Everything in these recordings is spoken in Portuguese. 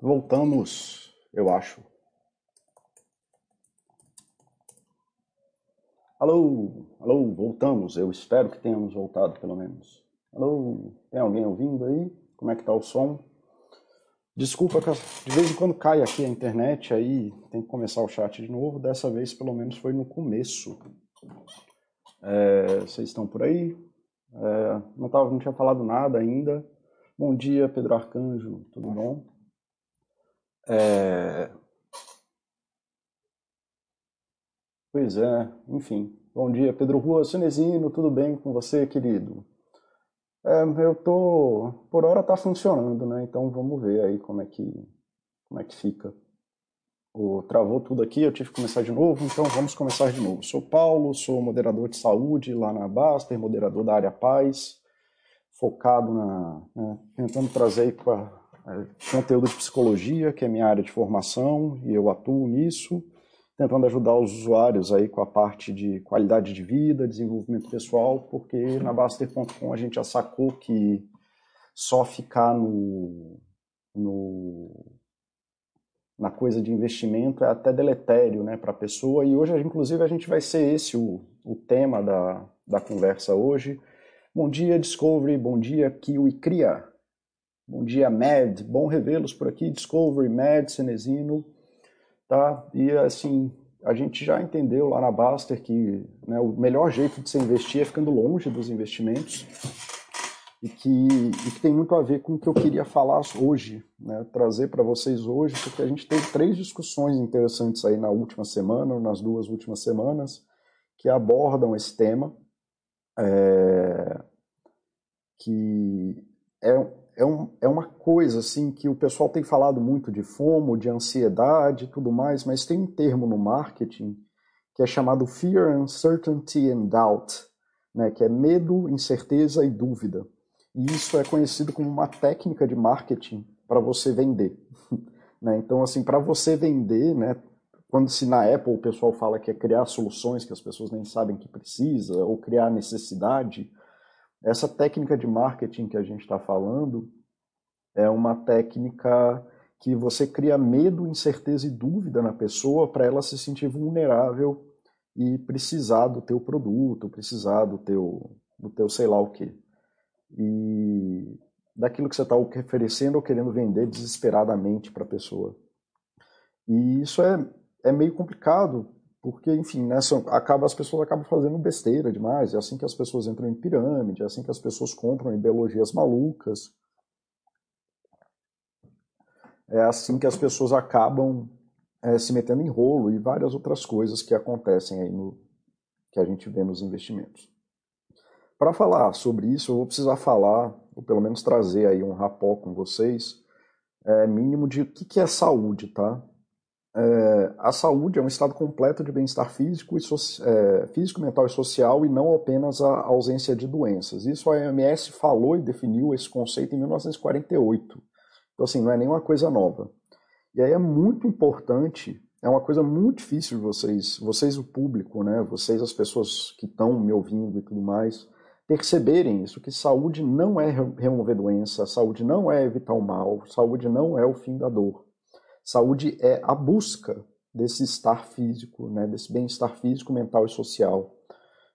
voltamos, eu acho. Alô, alô, voltamos. Eu espero que tenhamos voltado, pelo menos. Alô, tem alguém ouvindo aí? Como é que tá o som? Desculpa, de vez em quando cai aqui a internet, aí tem que começar o chat de novo. Dessa vez, pelo menos, foi no começo. É, vocês estão por aí? É, não, tava, não tinha falado nada ainda. Bom dia, Pedro Arcanjo, tudo bom? É... Pois é, enfim. Bom dia, Pedro Rua Cinesino, tudo bem com você, querido? É, eu tô. Por hora tá funcionando, né? Então vamos ver aí como é que, como é que fica. Travou tudo aqui, eu tive que começar de novo, então vamos começar de novo. Sou Paulo, sou moderador de saúde lá na Baster, moderador da área Paz, focado na. Né, tentando trazer para conteúdo de psicologia, que é minha área de formação, e eu atuo nisso, tentando ajudar os usuários aí com a parte de qualidade de vida, desenvolvimento pessoal, porque na Baster.com a gente já sacou que só ficar no, no na coisa de investimento é até deletério né, para a pessoa. E hoje, inclusive, a gente vai ser esse o, o tema da, da conversa hoje. Bom dia, Discovery. Bom dia, Kiwi Cria. Bom dia, Mad. Bom revê-los por aqui. Discovery, Mad, Cenezino. Tá? E assim, a gente já entendeu lá na Baster que né, o melhor jeito de se investir é ficando longe dos investimentos e que, e que tem muito a ver com o que eu queria falar hoje, né, trazer para vocês hoje, porque a gente teve três discussões interessantes aí na última semana, nas duas últimas semanas, que abordam esse tema, é, que é, é, um, é uma coisa assim que o pessoal tem falado muito de fomo, de ansiedade e tudo mais, mas tem um termo no marketing que é chamado Fear, Uncertainty and Doubt, né, que é medo, incerteza e dúvida. E isso é conhecido como uma técnica de marketing para você vender. né? Então, assim, para você vender, né, quando se na Apple o pessoal fala que é criar soluções que as pessoas nem sabem que precisa, ou criar necessidade, essa técnica de marketing que a gente está falando é uma técnica que você cria medo, incerteza e dúvida na pessoa para ela se sentir vulnerável e precisar do teu produto, precisar do teu, do teu sei lá o que e daquilo que você está oferecendo ou querendo vender desesperadamente para a pessoa. E isso é, é meio complicado, porque, enfim, nessa, acaba, as pessoas acabam fazendo besteira demais. É assim que as pessoas entram em pirâmide, é assim que as pessoas compram ideologias malucas. É assim que as pessoas acabam é, se metendo em rolo e várias outras coisas que acontecem aí no que a gente vê nos investimentos. Para falar sobre isso, eu vou precisar falar, ou pelo menos trazer aí um rapó com vocês, é, mínimo de o que, que é saúde, tá? É, a saúde é um estado completo de bem-estar físico, e so, é, físico, mental e social e não apenas a ausência de doenças. Isso a OMS falou e definiu esse conceito em 1948. Então, assim, não é nenhuma coisa nova. E aí é muito importante, é uma coisa muito difícil de vocês, vocês o público, né, vocês as pessoas que estão me ouvindo e tudo mais, perceberem isso, que saúde não é remover doença, saúde não é evitar o mal, saúde não é o fim da dor. Saúde é a busca desse estar físico, né, desse bem-estar físico, mental e social.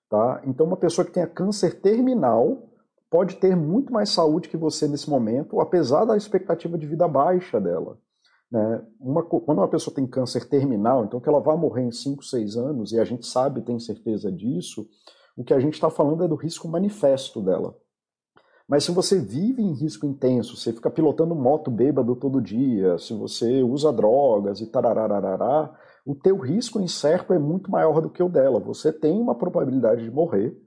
Tá? Então, uma pessoa que tenha câncer terminal pode ter muito mais saúde que você nesse momento, apesar da expectativa de vida baixa dela. Né? Uma, quando uma pessoa tem câncer terminal, então que ela vai morrer em 5, 6 anos, e a gente sabe, tem certeza disso, o que a gente está falando é do risco manifesto dela. Mas se você vive em risco intenso, você fica pilotando moto bêbado todo dia, se você usa drogas e tararararará, o teu risco incerto é muito maior do que o dela. Você tem uma probabilidade de morrer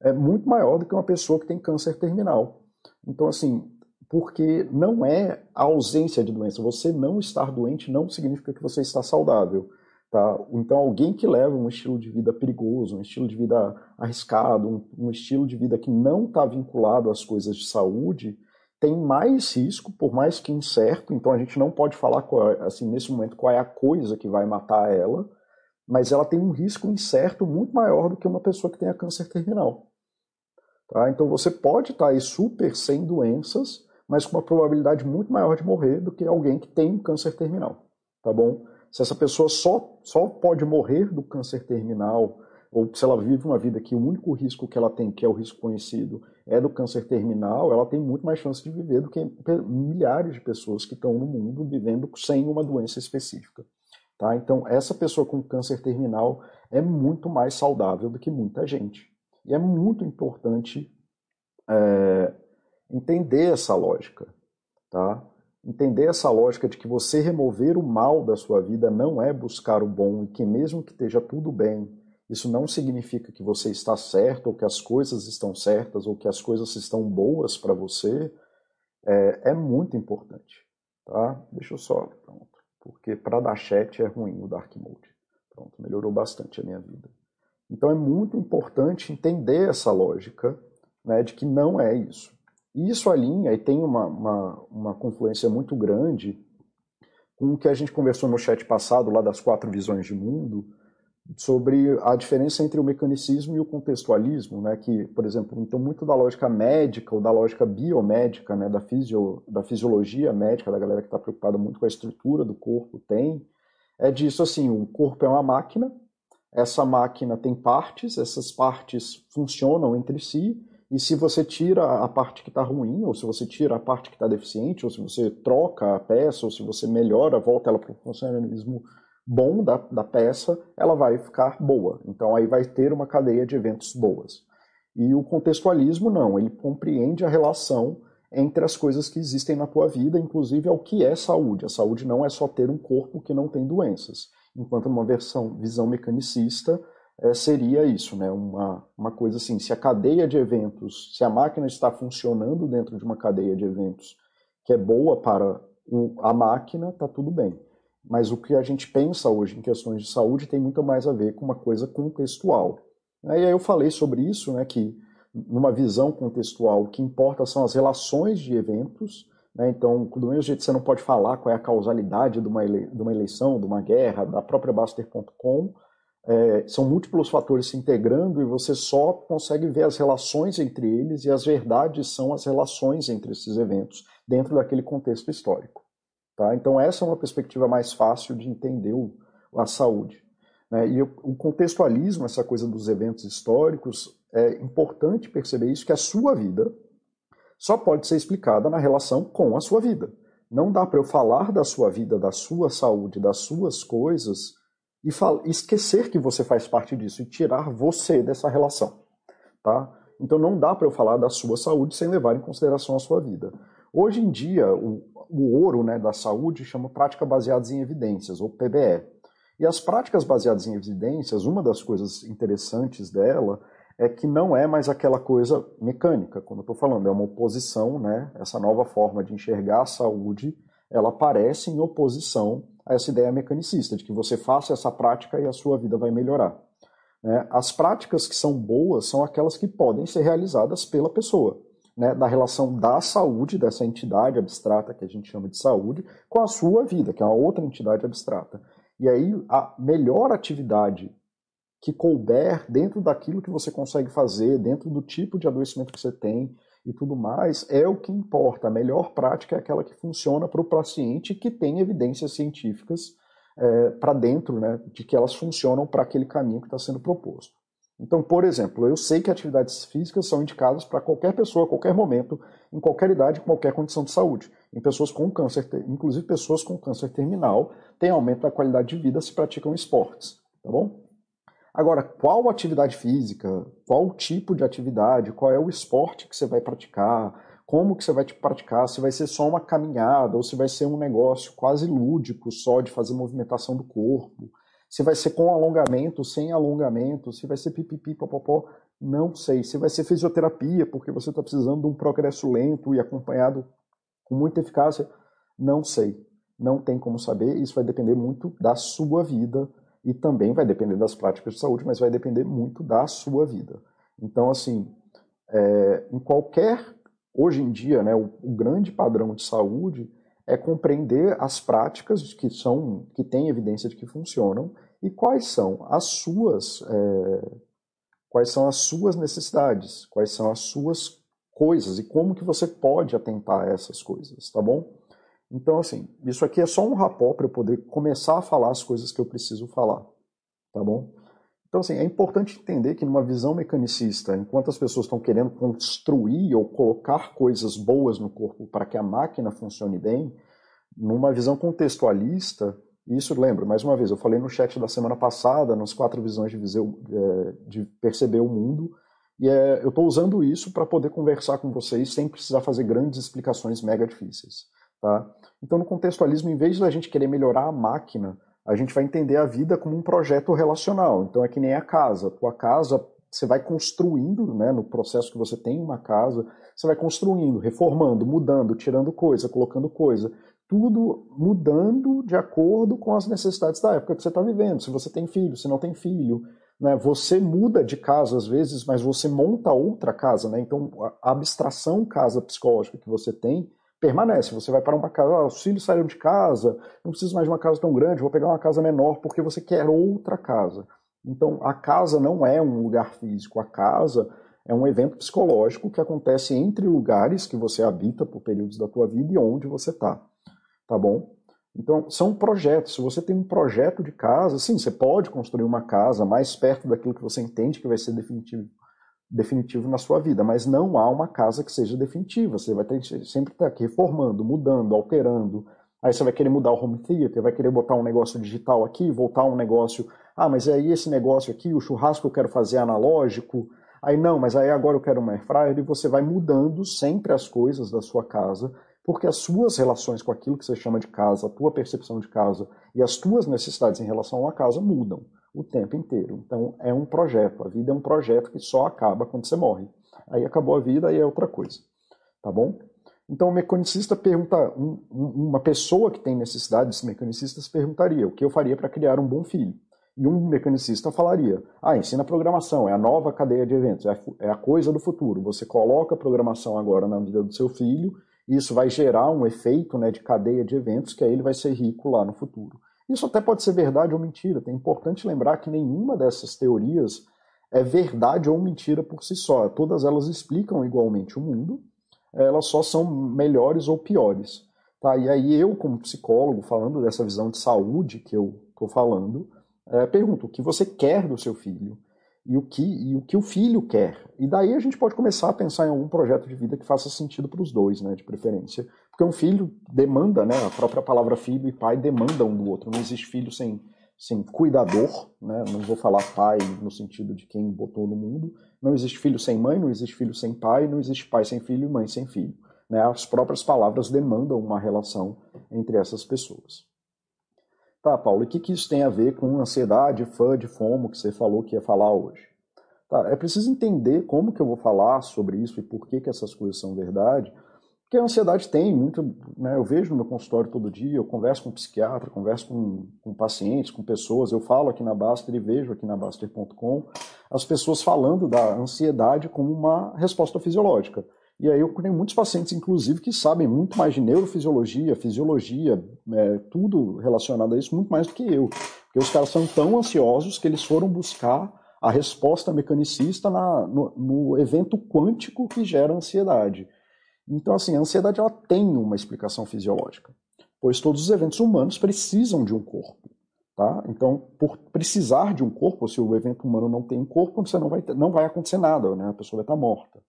é muito maior do que uma pessoa que tem câncer terminal. Então, assim, porque não é a ausência de doença. Você não estar doente não significa que você está saudável. Tá? Então, alguém que leva um estilo de vida perigoso, um estilo de vida arriscado, um, um estilo de vida que não está vinculado às coisas de saúde, tem mais risco, por mais que incerto. Então, a gente não pode falar, qual, assim, nesse momento, qual é a coisa que vai matar ela, mas ela tem um risco incerto muito maior do que uma pessoa que tenha câncer terminal. Tá? Então, você pode estar tá aí super sem doenças, mas com uma probabilidade muito maior de morrer do que alguém que tem um câncer terminal, tá bom? Se essa pessoa só, só pode morrer do câncer terminal, ou se ela vive uma vida que o único risco que ela tem, que é o risco conhecido, é do câncer terminal, ela tem muito mais chance de viver do que milhares de pessoas que estão no mundo vivendo sem uma doença específica. Tá? Então, essa pessoa com câncer terminal é muito mais saudável do que muita gente. E é muito importante é, entender essa lógica. Tá? Entender essa lógica de que você remover o mal da sua vida não é buscar o bom e que, mesmo que esteja tudo bem, isso não significa que você está certo ou que as coisas estão certas ou que as coisas estão boas para você. É, é muito importante. Tá? Deixa eu só. Pronto porque para dar chat é ruim o Dark Mode. Pronto, melhorou bastante a minha vida. Então é muito importante entender essa lógica né, de que não é isso. E isso alinha e tem uma, uma, uma confluência muito grande com o que a gente conversou no chat passado, lá das quatro visões de mundo, sobre a diferença entre o mecanicismo e o contextualismo, né, que, por exemplo, então muito da lógica médica ou da lógica biomédica, né, da, fisio, da fisiologia médica, da galera que está preocupada muito com a estrutura do corpo, tem, é disso assim, o corpo é uma máquina, essa máquina tem partes, essas partes funcionam entre si, e se você tira a parte que está ruim, ou se você tira a parte que está deficiente, ou se você troca a peça, ou se você melhora, volta ela para o funcionalismo bom da, da peça, ela vai ficar boa. Então aí vai ter uma cadeia de eventos boas. E o contextualismo não, ele compreende a relação entre as coisas que existem na tua vida, inclusive ao que é saúde. A saúde não é só ter um corpo que não tem doenças. Enquanto uma versão, visão mecanicista é, seria isso, né? uma, uma coisa assim, se a cadeia de eventos, se a máquina está funcionando dentro de uma cadeia de eventos que é boa para o, a máquina, está tudo bem. Mas o que a gente pensa hoje em questões de saúde tem muito mais a ver com uma coisa contextual. E aí eu falei sobre isso, né, que numa visão contextual, o que importa são as relações de eventos. Né, então, do mesmo jeito você não pode falar qual é a causalidade de uma, de uma eleição, de uma guerra, da própria Baster.com, é, são múltiplos fatores se integrando e você só consegue ver as relações entre eles e as verdades são as relações entre esses eventos dentro daquele contexto histórico. Tá? Então, essa é uma perspectiva mais fácil de entender o, a saúde. Né? E o, o contextualismo, essa coisa dos eventos históricos, é importante perceber isso, que a sua vida só pode ser explicada na relação com a sua vida. Não dá para eu falar da sua vida, da sua saúde, das suas coisas e esquecer que você faz parte disso e tirar você dessa relação. Tá? Então não dá para eu falar da sua saúde sem levar em consideração a sua vida. Hoje em dia, o, o ouro né, da saúde chama prática baseadas em evidências, ou PBE. E as práticas baseadas em evidências, uma das coisas interessantes dela é que não é mais aquela coisa mecânica, como eu estou falando, é uma oposição, né? Essa nova forma de enxergar a saúde, ela aparece em oposição a essa ideia mecanicista, de que você faça essa prática e a sua vida vai melhorar. Né? As práticas que são boas são aquelas que podem ser realizadas pela pessoa né, da relação da saúde, dessa entidade abstrata que a gente chama de saúde, com a sua vida, que é uma outra entidade abstrata. E aí a melhor atividade que couber dentro daquilo que você consegue fazer, dentro do tipo de adoecimento que você tem e tudo mais, é o que importa. A melhor prática é aquela que funciona para o paciente que tem evidências científicas é, para dentro, né, de que elas funcionam para aquele caminho que está sendo proposto. Então, por exemplo, eu sei que atividades físicas são indicadas para qualquer pessoa, a qualquer momento, em qualquer idade, em qualquer condição de saúde. Em pessoas com câncer, inclusive pessoas com câncer terminal, tem aumento da qualidade de vida se praticam esportes, tá bom? Agora, qual atividade física, qual tipo de atividade, qual é o esporte que você vai praticar, como que você vai praticar, se vai ser só uma caminhada ou se vai ser um negócio quase lúdico, só de fazer movimentação do corpo, se vai ser com alongamento, sem alongamento, se vai ser pipipi, popopó, não sei. Se vai ser fisioterapia, porque você está precisando de um progresso lento e acompanhado com muita eficácia, não sei. Não tem como saber. Isso vai depender muito da sua vida e também vai depender das práticas de saúde, mas vai depender muito da sua vida. Então, assim, é, em qualquer. Hoje em dia, né, o, o grande padrão de saúde é compreender as práticas que são que têm evidência de que funcionam e quais são as suas é, quais são as suas necessidades, quais são as suas coisas e como que você pode atentar a essas coisas, tá bom? Então, assim, isso aqui é só um rapó para eu poder começar a falar as coisas que eu preciso falar, tá bom? Então, assim, é importante entender que numa visão mecanicista, enquanto as pessoas estão querendo construir ou colocar coisas boas no corpo para que a máquina funcione bem, numa visão contextualista, isso lembra, mais uma vez, eu falei no chat da semana passada, nas quatro visões de, viseu, é, de perceber o mundo, e é, eu estou usando isso para poder conversar com vocês sem precisar fazer grandes explicações mega difíceis. Tá? Então, no contextualismo, em vez da gente querer melhorar a máquina, a gente vai entender a vida como um projeto relacional. Então, é que nem a casa. Tua casa, você vai construindo, né, no processo que você tem uma casa, você vai construindo, reformando, mudando, tirando coisa, colocando coisa. Tudo mudando de acordo com as necessidades da época que você está vivendo. Se você tem filho, se não tem filho, né? Você muda de casa às vezes, mas você monta outra casa, né? Então a abstração casa psicológica que você tem permanece. Você vai para uma casa, ah, os filhos saíram de casa, não preciso mais de uma casa tão grande, vou pegar uma casa menor porque você quer outra casa. Então a casa não é um lugar físico, a casa é um evento psicológico que acontece entre lugares que você habita por períodos da tua vida e onde você está, tá bom? Então, são projetos. Se você tem um projeto de casa, sim, você pode construir uma casa mais perto daquilo que você entende que vai ser definitivo, definitivo na sua vida, mas não há uma casa que seja definitiva. Você vai ter, sempre estar aqui reformando, mudando, alterando. Aí você vai querer mudar o home theater, vai querer botar um negócio digital aqui, voltar um negócio. Ah, mas aí esse negócio aqui, o churrasco eu quero fazer analógico. Aí não, mas aí agora eu quero uma air fryer e você vai mudando sempre as coisas da sua casa porque as suas relações com aquilo que você chama de casa, a tua percepção de casa e as tuas necessidades em relação à casa mudam o tempo inteiro. Então é um projeto, a vida é um projeto que só acaba quando você morre. Aí acabou a vida e é outra coisa, tá bom? Então o mecanicista pergunta, um, uma pessoa que tem necessidades mecanicistas perguntaria o que eu faria para criar um bom filho. E um mecanicista falaria: ah, ensina programação, é a nova cadeia de eventos, é a é coisa do futuro. Você coloca a programação agora na vida do seu filho isso vai gerar um efeito né, de cadeia de eventos que aí ele vai ser rico lá no futuro. Isso até pode ser verdade ou mentira. É importante lembrar que nenhuma dessas teorias é verdade ou mentira por si só. Todas elas explicam igualmente o mundo, elas só são melhores ou piores. Tá? E aí eu, como psicólogo, falando dessa visão de saúde que eu estou falando, é, pergunto o que você quer do seu filho e o que e o que o filho quer. E daí a gente pode começar a pensar em algum projeto de vida que faça sentido para os dois, né, de preferência. Porque um filho demanda, né, a própria palavra filho e pai demanda um do outro. Não existe filho sem sem cuidador, né? Não vou falar pai no sentido de quem botou no mundo. Não existe filho sem mãe, não existe filho sem pai, não existe pai sem filho e mãe sem filho. Né? As próprias palavras demandam uma relação entre essas pessoas. Tá, Paulo, e o que, que isso tem a ver com ansiedade, fã de fomo que você falou que ia falar hoje? Tá, é preciso entender como que eu vou falar sobre isso e por que, que essas coisas são verdade, porque a ansiedade tem muito, né, eu vejo no meu consultório todo dia, eu converso com um psiquiatra, converso com, com pacientes, com pessoas, eu falo aqui na Baster e vejo aqui na Baster.com as pessoas falando da ansiedade como uma resposta fisiológica. E aí eu tenho muitos pacientes, inclusive, que sabem muito mais de neurofisiologia, fisiologia, é, tudo relacionado a isso, muito mais do que eu. Porque os caras são tão ansiosos que eles foram buscar a resposta mecanicista na, no, no, evento quântico que gera ansiedade. Então, assim, a ansiedade ela tem uma explicação fisiológica, pois todos os eventos humanos precisam de um corpo. Tá? Então, por precisar de um corpo, se o evento humano não tem um corpo, você não vai, ter, não vai acontecer nada, né? a pessoa vai estar morta.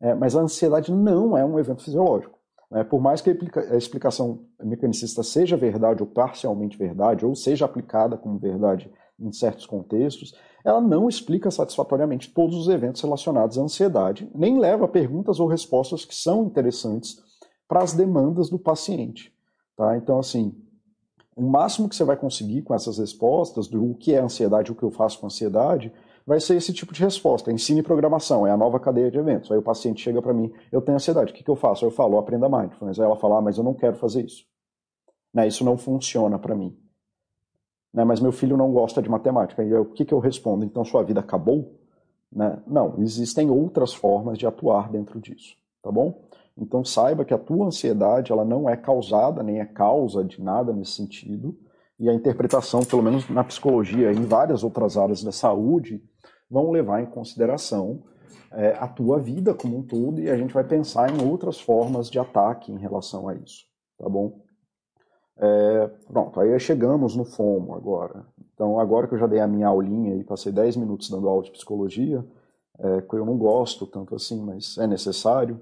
É, mas a ansiedade não é um evento fisiológico. Né? Por mais que a explicação mecanicista seja verdade ou parcialmente verdade, ou seja aplicada como verdade em certos contextos, ela não explica satisfatoriamente todos os eventos relacionados à ansiedade, nem leva perguntas ou respostas que são interessantes para as demandas do paciente. Tá? Então, assim, o máximo que você vai conseguir com essas respostas do que é ansiedade o que eu faço com ansiedade vai ser esse tipo de resposta. Ensine programação, é a nova cadeia de eventos. Aí o paciente chega para mim, eu tenho ansiedade, o que, que eu faço? Eu falo, aprenda mindfulness. Aí ela fala, ah, mas eu não quero fazer isso. Né, isso não funciona para mim. Né, mas meu filho não gosta de matemática. E eu, o que, que eu respondo? Então sua vida acabou? Né? Não, existem outras formas de atuar dentro disso, tá bom? Então saiba que a tua ansiedade ela não é causada, nem é causa de nada nesse sentido. E a interpretação, pelo menos na psicologia e em várias outras áreas da saúde, vão levar em consideração é, a tua vida como um todo e a gente vai pensar em outras formas de ataque em relação a isso, tá bom? É, pronto, aí chegamos no FOMO agora. Então, agora que eu já dei a minha aulinha e passei 10 minutos dando aula de psicologia, é, que eu não gosto tanto assim, mas é necessário.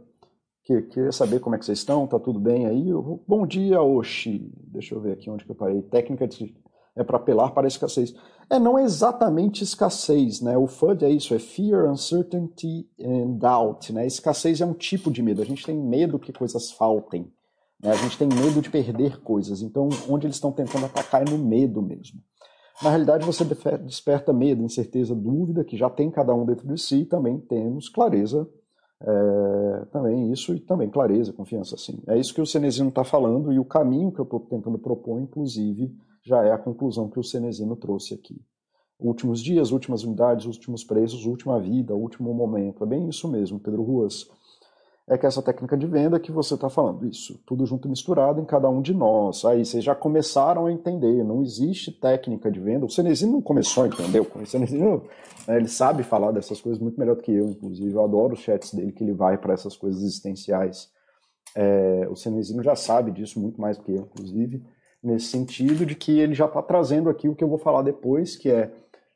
Que, queria saber como é que vocês estão, tá tudo bem aí? Bom dia, Oxi. Deixa eu ver aqui onde que eu parei. Técnica de, é para apelar para a escassez. É, não é exatamente escassez, né? O FUD é isso, é Fear, Uncertainty and Doubt, né? Escassez é um tipo de medo. A gente tem medo que coisas faltem. Né? A gente tem medo de perder coisas. Então, onde eles estão tentando atacar é no medo mesmo. Na realidade, você desperta medo, incerteza, dúvida, que já tem cada um dentro de si, e também temos clareza, é, também isso, e também clareza, confiança, assim. É isso que o Cenezino está falando, e o caminho que eu estou tentando propor, inclusive, já é a conclusão que o Cenezino trouxe aqui. Últimos dias, últimas unidades, últimos preços, última vida, último momento. É bem isso mesmo, Pedro Ruas é que essa técnica de venda que você está falando, isso, tudo junto misturado em cada um de nós. Aí vocês já começaram a entender, não existe técnica de venda. O Cenezino não começou a entender, o Cenezino, né, ele sabe falar dessas coisas muito melhor do que eu, inclusive. Eu adoro os chats dele, que ele vai para essas coisas existenciais. É, o Cenezino já sabe disso muito mais do que eu, inclusive, nesse sentido de que ele já está trazendo aqui o que eu vou falar depois, que é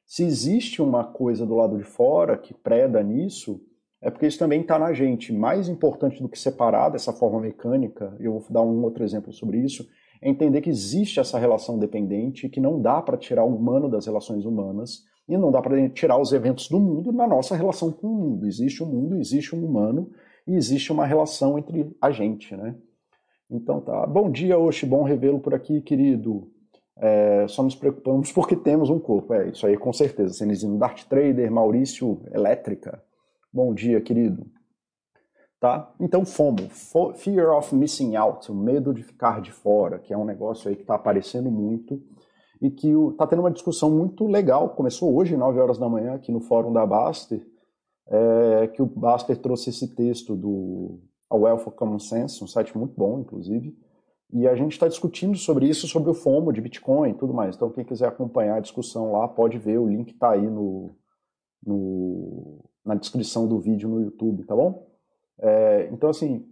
se existe uma coisa do lado de fora que preda nisso, é porque isso também está na gente. Mais importante do que separar dessa forma mecânica, eu vou dar um outro exemplo sobre isso, é entender que existe essa relação dependente, que não dá para tirar o humano das relações humanas, e não dá para tirar os eventos do mundo na nossa relação com o mundo. Existe um mundo, existe um humano, e existe uma relação entre a gente, né? Então tá. Bom dia, Oxi, bom revê-lo por aqui, querido. É, só nos preocupamos porque temos um corpo. É isso aí, com certeza. Cenizino Dart Trader, Maurício Elétrica. Bom dia, querido. Tá? Então, FOMO, Fear of Missing Out, o medo de ficar de fora, que é um negócio aí que está aparecendo muito e que está tendo uma discussão muito legal. Começou hoje, 9 horas da manhã, aqui no fórum da Baster, é, que o Baster trouxe esse texto do A Wealth of Common Sense, um site muito bom, inclusive, e a gente está discutindo sobre isso, sobre o FOMO de Bitcoin e tudo mais. Então, quem quiser acompanhar a discussão lá, pode ver, o link está aí no, no, na descrição do vídeo no YouTube, tá bom? É, então, assim,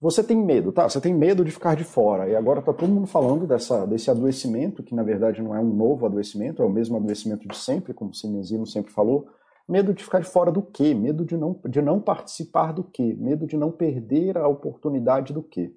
você tem medo, tá? Você tem medo de ficar de fora. E agora tá todo mundo falando dessa, desse adoecimento, que na verdade não é um novo adoecimento, é o mesmo adoecimento de sempre, como o Cinezino sempre falou. Medo de ficar de fora do quê? Medo de não, de não participar do quê? Medo de não perder a oportunidade do quê?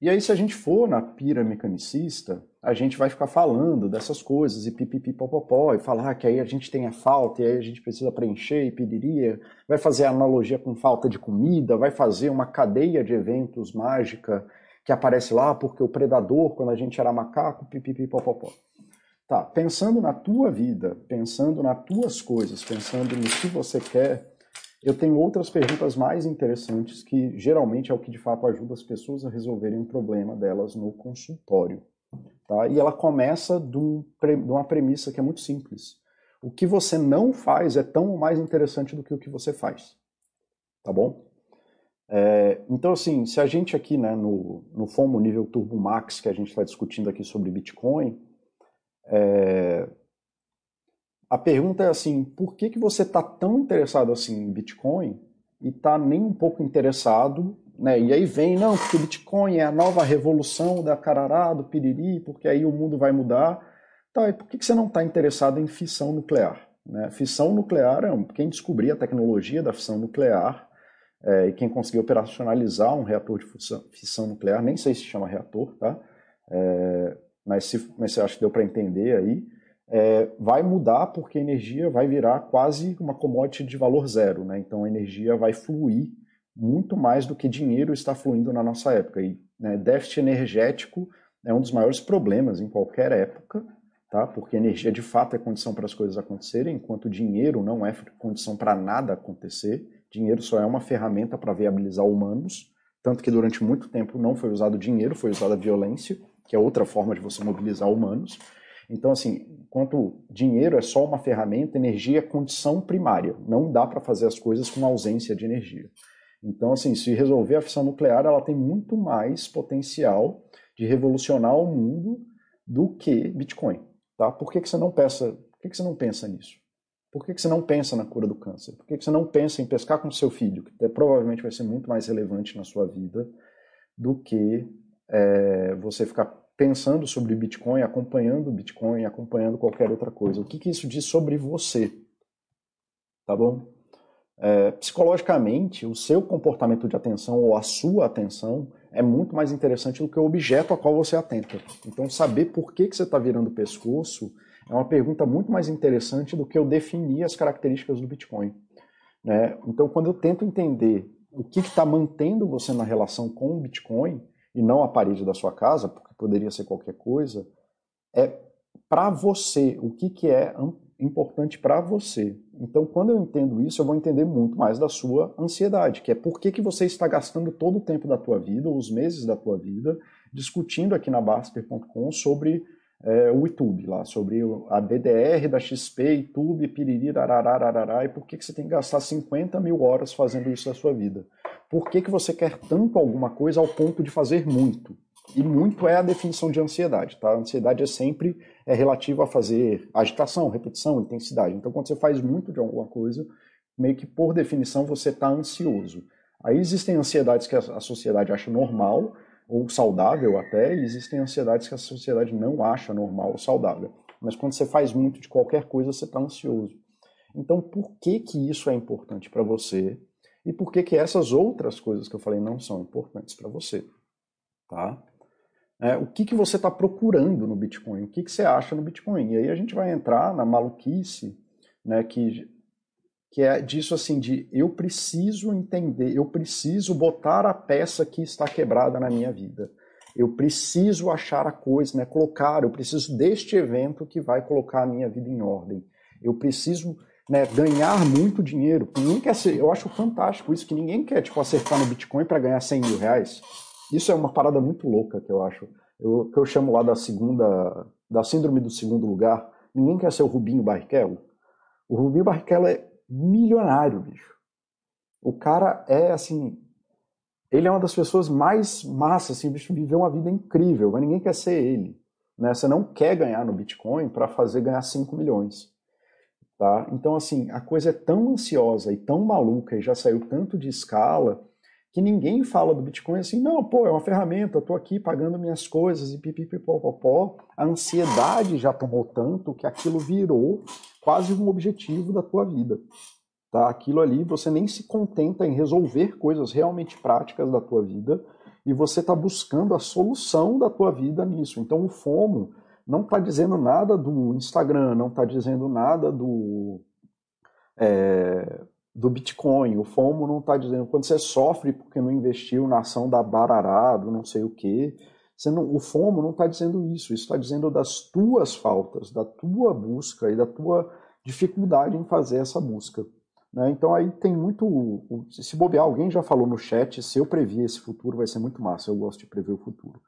E aí, se a gente for na pira mecanicista, a gente vai ficar falando dessas coisas e pipipipopopó e falar que aí a gente tem a falta e aí a gente precisa preencher e pediria, vai fazer analogia com falta de comida, vai fazer uma cadeia de eventos mágica que aparece lá porque o predador, quando a gente era macaco, pipipipopopó. Tá, pensando na tua vida, pensando nas tuas coisas, pensando no que você quer, eu tenho outras perguntas mais interessantes que geralmente é o que de fato ajuda as pessoas a resolverem o problema delas no consultório. Tá? E ela começa de, de uma premissa que é muito simples. O que você não faz é tão mais interessante do que o que você faz. Tá bom? É, então, assim, se a gente aqui né, no, no FOMO nível Turbo Max, que a gente está discutindo aqui sobre Bitcoin, é, a pergunta é assim, por que, que você está tão interessado assim em Bitcoin e está nem um pouco interessado, né? E aí vem, não, porque o Bitcoin é a nova revolução da carará, do piriri, porque aí o mundo vai mudar. Tá, e por que, que você não está interessado em fissão nuclear? Né? Fissão nuclear, é quem descobrir a tecnologia da fissão nuclear é, e quem conseguir operacionalizar um reator de fissão, nuclear, nem sei se chama reator, tá? É, mas, se, mas que deu para entender aí, é, vai mudar porque a energia vai virar quase uma commodity de valor zero. Né? Então a energia vai fluir muito mais do que dinheiro está fluindo na nossa época. E né, déficit energético é um dos maiores problemas em qualquer época, tá? porque energia de fato é condição para as coisas acontecerem, enquanto dinheiro não é condição para nada acontecer. Dinheiro só é uma ferramenta para viabilizar humanos, tanto que durante muito tempo não foi usado dinheiro, foi usada violência, que é outra forma de você mobilizar humanos. Então, assim, enquanto dinheiro é só uma ferramenta, energia é condição primária. Não dá para fazer as coisas com ausência de energia. Então, assim, se resolver a fissão nuclear, ela tem muito mais potencial de revolucionar o mundo do que Bitcoin. Tá? Por que, que você não pensa? Por que, que você não pensa nisso? Por que, que você não pensa na cura do câncer? Por que, que você não pensa em pescar com seu filho, que provavelmente vai ser muito mais relevante na sua vida do que é, você ficar pensando sobre Bitcoin, acompanhando Bitcoin, acompanhando qualquer outra coisa? O que, que isso diz sobre você? Tá bom? É, psicologicamente, o seu comportamento de atenção ou a sua atenção é muito mais interessante do que o objeto a qual você atenta. Então, saber por que, que você está virando o pescoço é uma pergunta muito mais interessante do que eu definir as características do Bitcoin. Né? Então, quando eu tento entender o que está mantendo você na relação com o Bitcoin, e não a parede da sua casa, poderia ser qualquer coisa, é para você, o que, que é importante para você. Então, quando eu entendo isso, eu vou entender muito mais da sua ansiedade, que é por que, que você está gastando todo o tempo da tua vida, ou os meses da tua vida, discutindo aqui na Baster.com sobre é, o YouTube, lá, sobre a BDR da XP, YouTube, piriri, e por que, que você tem que gastar 50 mil horas fazendo isso na sua vida. Por que, que você quer tanto alguma coisa ao ponto de fazer muito? E muito é a definição de ansiedade, tá? A ansiedade é sempre é relativa a fazer agitação, repetição, intensidade. Então, quando você faz muito de alguma coisa, meio que por definição você está ansioso. Aí existem ansiedades que a sociedade acha normal ou saudável até, e existem ansiedades que a sociedade não acha normal ou saudável. Mas quando você faz muito de qualquer coisa, você está ansioso. Então, por que que isso é importante para você? E por que que essas outras coisas que eu falei não são importantes para você? Tá? É, o que, que você está procurando no Bitcoin, o que, que você acha no Bitcoin. E aí a gente vai entrar na maluquice, né, que, que é disso assim, de eu preciso entender, eu preciso botar a peça que está quebrada na minha vida. Eu preciso achar a coisa, né, colocar, eu preciso deste evento que vai colocar a minha vida em ordem. Eu preciso né, ganhar muito dinheiro. Ninguém quer ser, eu acho fantástico isso, que ninguém quer tipo, acertar no Bitcoin para ganhar 100 mil reais. Isso é uma parada muito louca que eu acho. Eu, que eu chamo lá da segunda, da síndrome do segundo lugar. Ninguém quer ser o Rubinho Barrichello. O Rubinho Barrichello é milionário, bicho. O cara é assim, ele é uma das pessoas mais massas, assim, bicho, viveu uma vida incrível, mas ninguém quer ser ele. Né? Você não quer ganhar no Bitcoin para fazer ganhar 5 milhões. Tá? Então, assim, a coisa é tão ansiosa e tão maluca e já saiu tanto de escala que ninguém fala do Bitcoin assim, não, pô, é uma ferramenta, tô aqui pagando minhas coisas e pipipipopopó. A ansiedade já tomou tanto que aquilo virou quase um objetivo da tua vida. Tá? Aquilo ali, você nem se contenta em resolver coisas realmente práticas da tua vida e você está buscando a solução da tua vida nisso. Então o FOMO não está dizendo nada do Instagram, não está dizendo nada do... É, do Bitcoin. O FOMO não está dizendo quando você sofre porque não investiu na ação da Barará, do não sei o quê. Não, o FOMO não está dizendo isso. Isso está dizendo das tuas faltas, da tua busca e da tua dificuldade em fazer essa busca. Né? Então aí tem muito. Se bobear, alguém já falou no chat, se eu previ esse futuro, vai ser muito massa. Eu gosto de prever o futuro.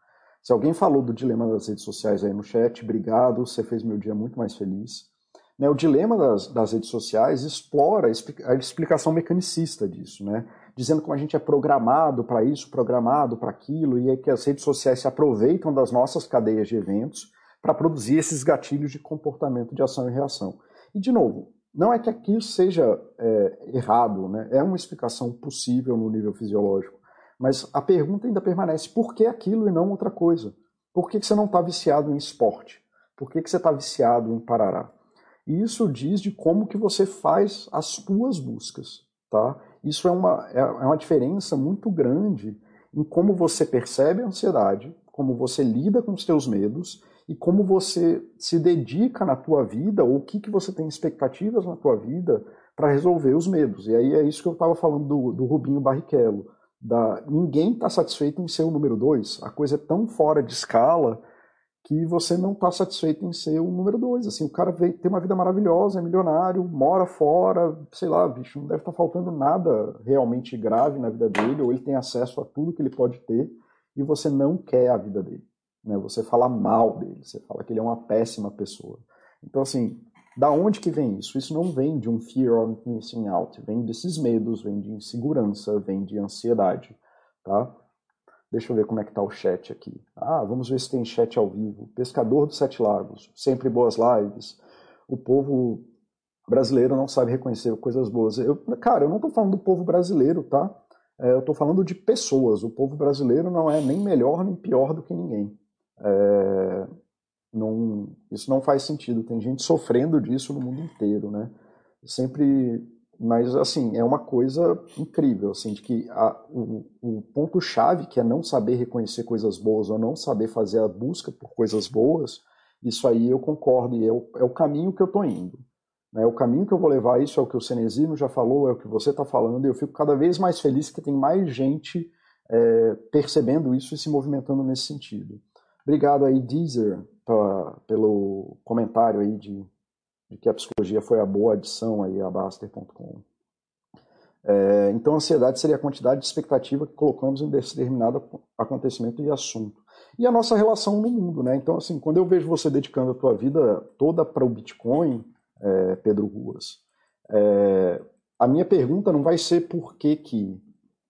Se alguém falou do dilema das redes sociais aí no chat, obrigado, você fez meu dia muito mais feliz. Né, o dilema das, das, redes sociais explora a explicação mecanicista disso, né? dizendo como a gente é programado para isso, programado para aquilo, e é que as redes sociais se aproveitam das nossas cadeias de eventos para produzir esses gatilhos de comportamento de ação e reação. E, de novo, não é que aquilo seja é, errado, né? é uma explicação possível no nível fisiológico, mas a pergunta ainda permanece: por que aquilo e não outra coisa? Por que, que você não está viciado em esporte? Por que, que você está viciado em parará? Isso diz de como que você faz as tuas buscas, tá? Isso é uma, é, é uma diferença muito grande em como você percebe a ansiedade, como você lida com os teus medos e como você se dedica na tua vida ou o que, que você tem expectativas na tua vida para resolver os medos. E aí é isso que eu estava falando do, do Rubinho Barrichello. Da, ninguém está satisfeito em ser o número dois. A coisa é tão fora de escala que você não está satisfeito em ser o número dois. Assim, o cara veio, tem uma vida maravilhosa, é milionário, mora fora, sei lá, bicho, não deve estar tá faltando nada realmente grave na vida dele, ou ele tem acesso a tudo que ele pode ter, e você não quer a vida dele. Né? Você fala mal dele, você fala que ele é uma péssima pessoa. Então, assim, da onde que vem isso? Isso não vem de um fear of missing out, vem desses medos, vem de insegurança, vem de ansiedade, tá? Deixa eu ver como é que tá o chat aqui. Ah, vamos ver se tem chat ao vivo. Pescador dos Sete Lagos, sempre boas lives. O povo brasileiro não sabe reconhecer coisas boas. Eu, cara, eu não estou falando do povo brasileiro, tá? É, eu estou falando de pessoas. O povo brasileiro não é nem melhor nem pior do que ninguém. É, não, isso não faz sentido. Tem gente sofrendo disso no mundo inteiro, né? Sempre, mas assim é uma coisa incrível, assim, de que a, o, o ponto chave que é não saber reconhecer coisas boas ou não saber fazer a busca por coisas boas, isso aí eu concordo e é o, é o caminho que eu estou indo. Né? O caminho que eu vou levar isso é o que o Cenezino já falou, é o que você está falando, e eu fico cada vez mais feliz que tem mais gente é, percebendo isso e se movimentando nesse sentido. Obrigado aí, Deezer, pra, pelo comentário aí de, de, que a psicologia foi a boa adição aí a Baster.com. É, então, ansiedade seria a quantidade de expectativa que colocamos em determinado acontecimento e assunto. E a nossa relação no mundo, né? Então, assim, quando eu vejo você dedicando a tua vida toda para o Bitcoin, é, Pedro Ruas, é, a minha pergunta não vai ser por que que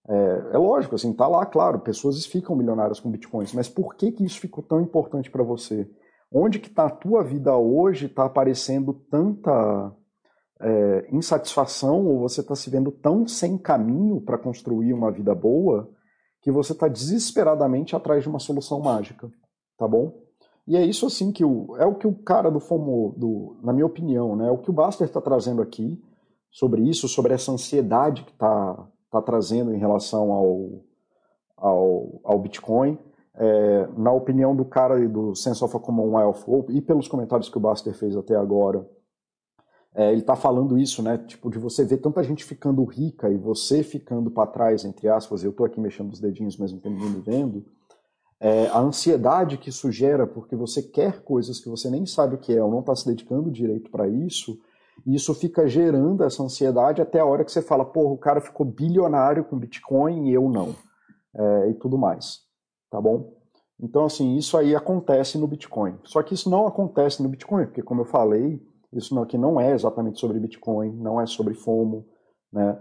é, é, lógico, assim, tá lá, claro, pessoas ficam milionárias com bitcoins, mas por que que isso ficou tão importante para você? Onde que tá a tua vida hoje está aparecendo tanta é, insatisfação ou você está se vendo tão sem caminho para construir uma vida boa que você está desesperadamente atrás de uma solução mágica, tá bom? E é isso assim que o, é o que o cara do FOMO, do, na minha opinião, né, é o que o Baster está trazendo aqui sobre isso, sobre essa ansiedade que está está trazendo em relação ao, ao, ao Bitcoin. É, na opinião do cara do Sense of a Commonwealth, e pelos comentários que o Buster fez até agora, é, ele está falando isso, né? Tipo, de você ver tanta gente ficando rica e você ficando para trás, entre aspas, eu estou aqui mexendo os dedinhos mesmo que ninguém me vendo. É, a ansiedade que isso gera porque você quer coisas que você nem sabe o que é ou não está se dedicando direito para isso, e isso fica gerando essa ansiedade até a hora que você fala, porra, o cara ficou bilionário com Bitcoin e eu não. É, e tudo mais. Tá bom? Então, assim, isso aí acontece no Bitcoin. Só que isso não acontece no Bitcoin, porque, como eu falei, isso aqui não é exatamente sobre Bitcoin, não é sobre FOMO, né?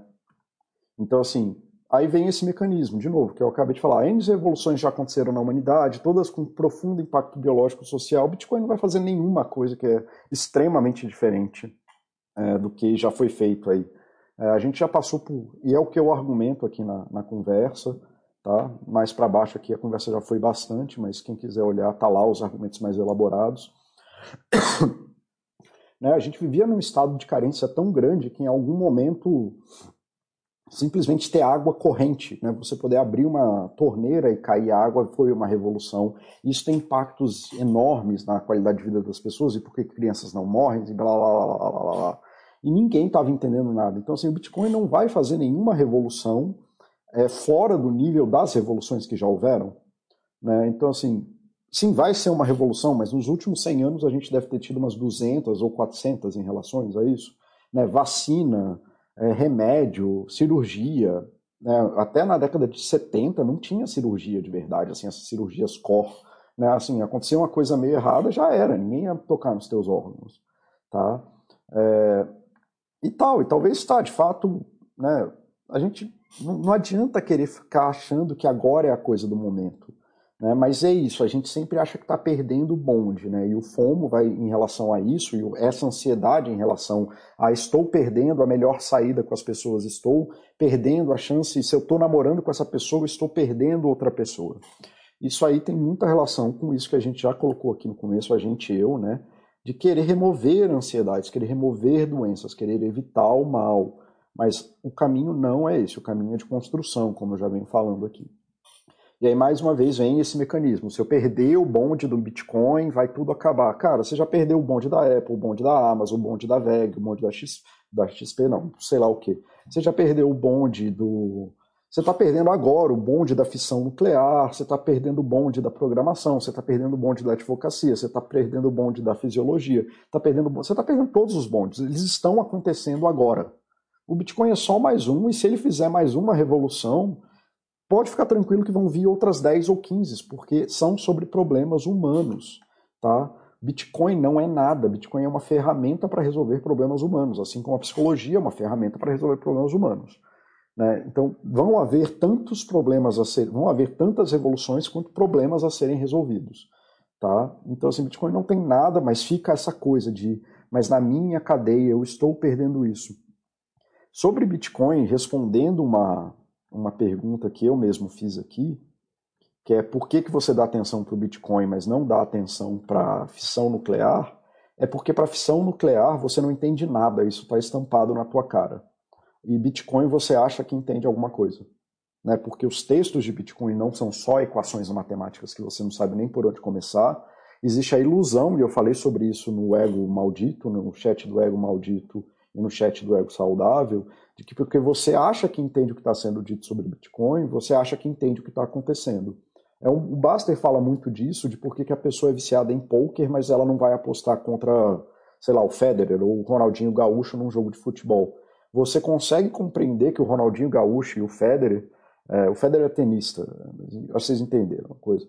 Então, assim, aí vem esse mecanismo, de novo, que eu acabei de falar. N evoluções já aconteceram na humanidade, todas com profundo impacto biológico e social. O Bitcoin não vai fazer nenhuma coisa que é extremamente diferente é, do que já foi feito aí. É, a gente já passou por, e é o que eu argumento aqui na, na conversa, tá? Mais para baixo aqui a conversa já foi bastante, mas quem quiser olhar, tá lá os argumentos mais elaborados. né, a gente vivia num estado de carência tão grande que em algum momento simplesmente ter água corrente, né? Você poder abrir uma torneira e cair água foi uma revolução. Isso tem impactos enormes na qualidade de vida das pessoas e por que crianças não morrem e blá blá blá blá blá. blá. E ninguém estava entendendo nada. Então, assim, o Bitcoin não vai fazer nenhuma revolução é, fora do nível das revoluções que já houveram. Né? Então, assim, sim, vai ser uma revolução, mas nos últimos 100 anos a gente deve ter tido umas 200 ou 400 em relações a isso. Né? Vacina, é, remédio, cirurgia. Né? Até na década de 70 não tinha cirurgia de verdade, assim, essas cirurgias core. Né? Assim, acontecia uma coisa meio errada, já era, ninguém ia tocar nos teus órgãos. Tá? É, e tal, e talvez está, de fato, né, a gente não adianta querer ficar achando que agora é a coisa do momento. Né? Mas é isso, a gente sempre acha que está perdendo o bonde, né? E o FOMO vai em relação a isso, e essa ansiedade em relação a estou perdendo a melhor saída com as pessoas, estou perdendo a chance, se eu estou namorando com essa pessoa, estou perdendo outra pessoa. Isso aí tem muita relação com isso que a gente já colocou aqui no começo, a gente eu, né? De querer remover ansiedades, querer remover doenças, querer evitar o mal. Mas o caminho não é esse, o caminho é de construção, como eu já venho falando aqui. E aí, mais uma vez, vem esse mecanismo. Se eu perder o bonde do Bitcoin, vai tudo acabar. Cara, você já perdeu o bonde da Apple, o bonde da Amazon, o bonde da VEG, o bonde da, X, da XP, não, sei lá o que. Você já perdeu o bonde do. Você está perdendo agora o bonde da fissão nuclear, você está perdendo o bonde da programação, você está perdendo o bonde da advocacia, você está perdendo o bonde da fisiologia, tá perdendo, você está perdendo todos os bondes. Eles estão acontecendo agora. O Bitcoin é só mais um, e se ele fizer mais uma revolução, pode ficar tranquilo que vão vir outras 10 ou 15, porque são sobre problemas humanos, tá? Bitcoin não é nada, Bitcoin é uma ferramenta para resolver problemas humanos, assim como a psicologia é uma ferramenta para resolver problemas humanos. Né? Então, vão haver tantos problemas a ser, vão haver tantas revoluções quanto problemas a serem resolvidos. tá? Então, assim, Bitcoin não tem nada, mas fica essa coisa de, mas na minha cadeia eu estou perdendo isso. Sobre Bitcoin, respondendo uma, uma pergunta que eu mesmo fiz aqui, que é por que, que você dá atenção para o Bitcoin, mas não dá atenção para a fissão nuclear, é porque para fissão nuclear você não entende nada, isso está estampado na tua cara. E Bitcoin você acha que entende alguma coisa. Né? Porque os textos de Bitcoin não são só equações matemáticas que você não sabe nem por onde começar. Existe a ilusão, e eu falei sobre isso no Ego Maldito, no chat do Ego Maldito e no chat do Ego Saudável, de que porque você acha que entende o que está sendo dito sobre Bitcoin, você acha que entende o que está acontecendo. É um, o Baster fala muito disso, de por que a pessoa é viciada em poker, mas ela não vai apostar contra, sei lá, o Federer ou o Ronaldinho Gaúcho num jogo de futebol. Você consegue compreender que o Ronaldinho Gaúcho e o Federer, é, o Federer é tenista, vocês entenderam a coisa.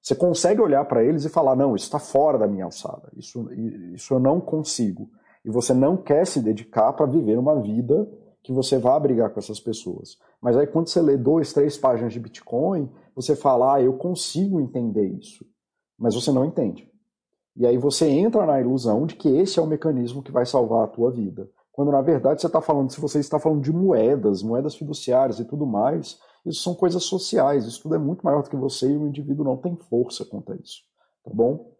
Você consegue olhar para eles e falar, não, isso está fora da minha alçada, isso, isso eu não consigo. E você não quer se dedicar para viver uma vida que você vá brigar com essas pessoas. Mas aí quando você lê dois, três páginas de Bitcoin, você fala, ah, eu consigo entender isso. Mas você não entende. E aí você entra na ilusão de que esse é o mecanismo que vai salvar a tua vida. Quando na verdade você está falando, se você está falando de moedas, moedas fiduciárias e tudo mais, isso são coisas sociais, isso tudo é muito maior do que você e o indivíduo não tem força contra isso. Tá bom?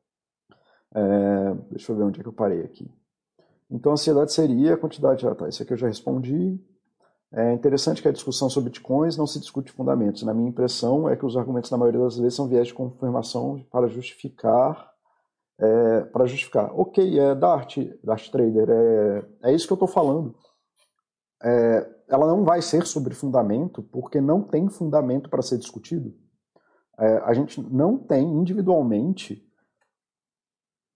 É, deixa eu ver onde é que eu parei aqui. Então, a ansiedade seria a quantidade. Ah, tá, isso aqui eu já respondi. É interessante que a discussão sobre bitcoins não se discute fundamentos. Na minha impressão, é que os argumentos, na maioria das vezes, são viés de confirmação para justificar. É, para justificar. Ok, é Dart, Dart Trader, é, é isso que eu estou falando. É, ela não vai ser sobre fundamento, porque não tem fundamento para ser discutido. É, a gente não tem individualmente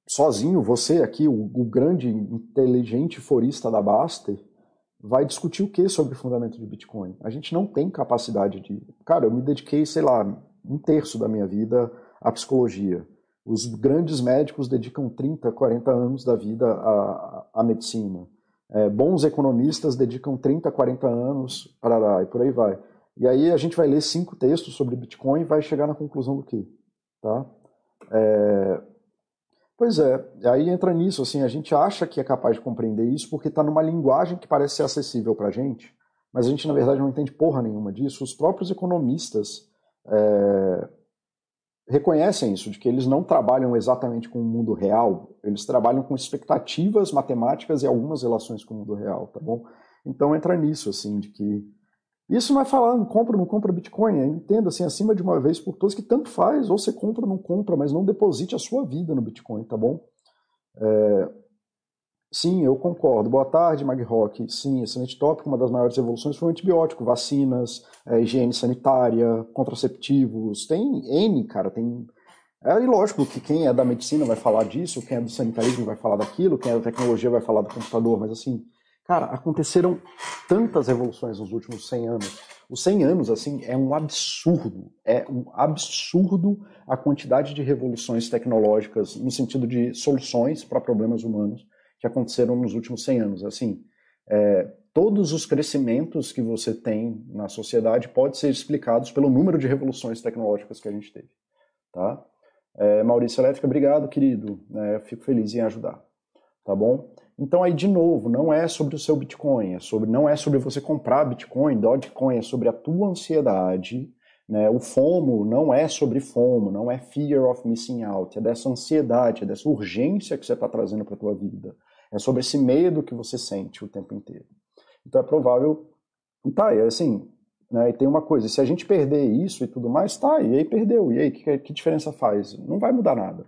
sozinho, você aqui, o, o, grande, inteligente forista da Baster, vai discutir o que sobre o fundamento de Bitcoin? A gente não tem capacidade de. Cara, eu me dediquei, sei lá, um terço da minha vida à psicologia. Os grandes médicos dedicam 30, 40 anos da vida à, à medicina. É, bons economistas dedicam 30, 40 anos, parará, e por aí vai. E aí a gente vai ler cinco textos sobre Bitcoin e vai chegar na conclusão do quê? Tá? É, Pois é, aí entra nisso, assim, a gente acha que é capaz de compreender isso porque está numa linguagem que parece ser acessível para a gente, mas a gente na verdade não entende porra nenhuma disso. Os próprios economistas é, reconhecem isso, de que eles não trabalham exatamente com o mundo real, eles trabalham com expectativas matemáticas e algumas relações com o mundo real, tá bom? Então entra nisso, assim, de que isso não é falar, compra ou não compra Bitcoin. Eu entendo, assim, acima de uma vez por todas, que tanto faz, ou você compra ou não compra, mas não deposite a sua vida no Bitcoin, tá bom? É... Sim, eu concordo. Boa tarde, Mag Rock. Sim, excelente tópico. Uma das maiores evoluções foi o antibiótico, vacinas, é, higiene sanitária, contraceptivos. Tem N, cara, tem. É lógico que quem é da medicina vai falar disso, quem é do sanitarismo vai falar daquilo, quem é da tecnologia vai falar do computador, mas assim, Cara, aconteceram tantas revoluções nos últimos 100 anos. Os 100 anos, assim, é um absurdo. É um absurdo a quantidade de revoluções tecnológicas no sentido de soluções para problemas humanos que aconteceram nos últimos 100 anos. Assim, é, todos os crescimentos que você tem na sociedade podem ser explicados pelo número de revoluções tecnológicas que a gente teve. Tá? É, Maurício Elétrica, obrigado, querido. É, fico feliz em ajudar. Tá bom? Então aí de novo, não é sobre o seu Bitcoin, é sobre, não é sobre você comprar Bitcoin, Dogecoin, é sobre a tua ansiedade, né? O FOMO não é sobre FOMO, não é fear of missing out, é dessa ansiedade, é dessa urgência que você está trazendo para a tua vida, é sobre esse medo que você sente o tempo inteiro. Então é provável, tá, é assim, né? E tem uma coisa, se a gente perder isso e tudo mais, tá, e aí perdeu, e aí que, que diferença faz? Não vai mudar nada,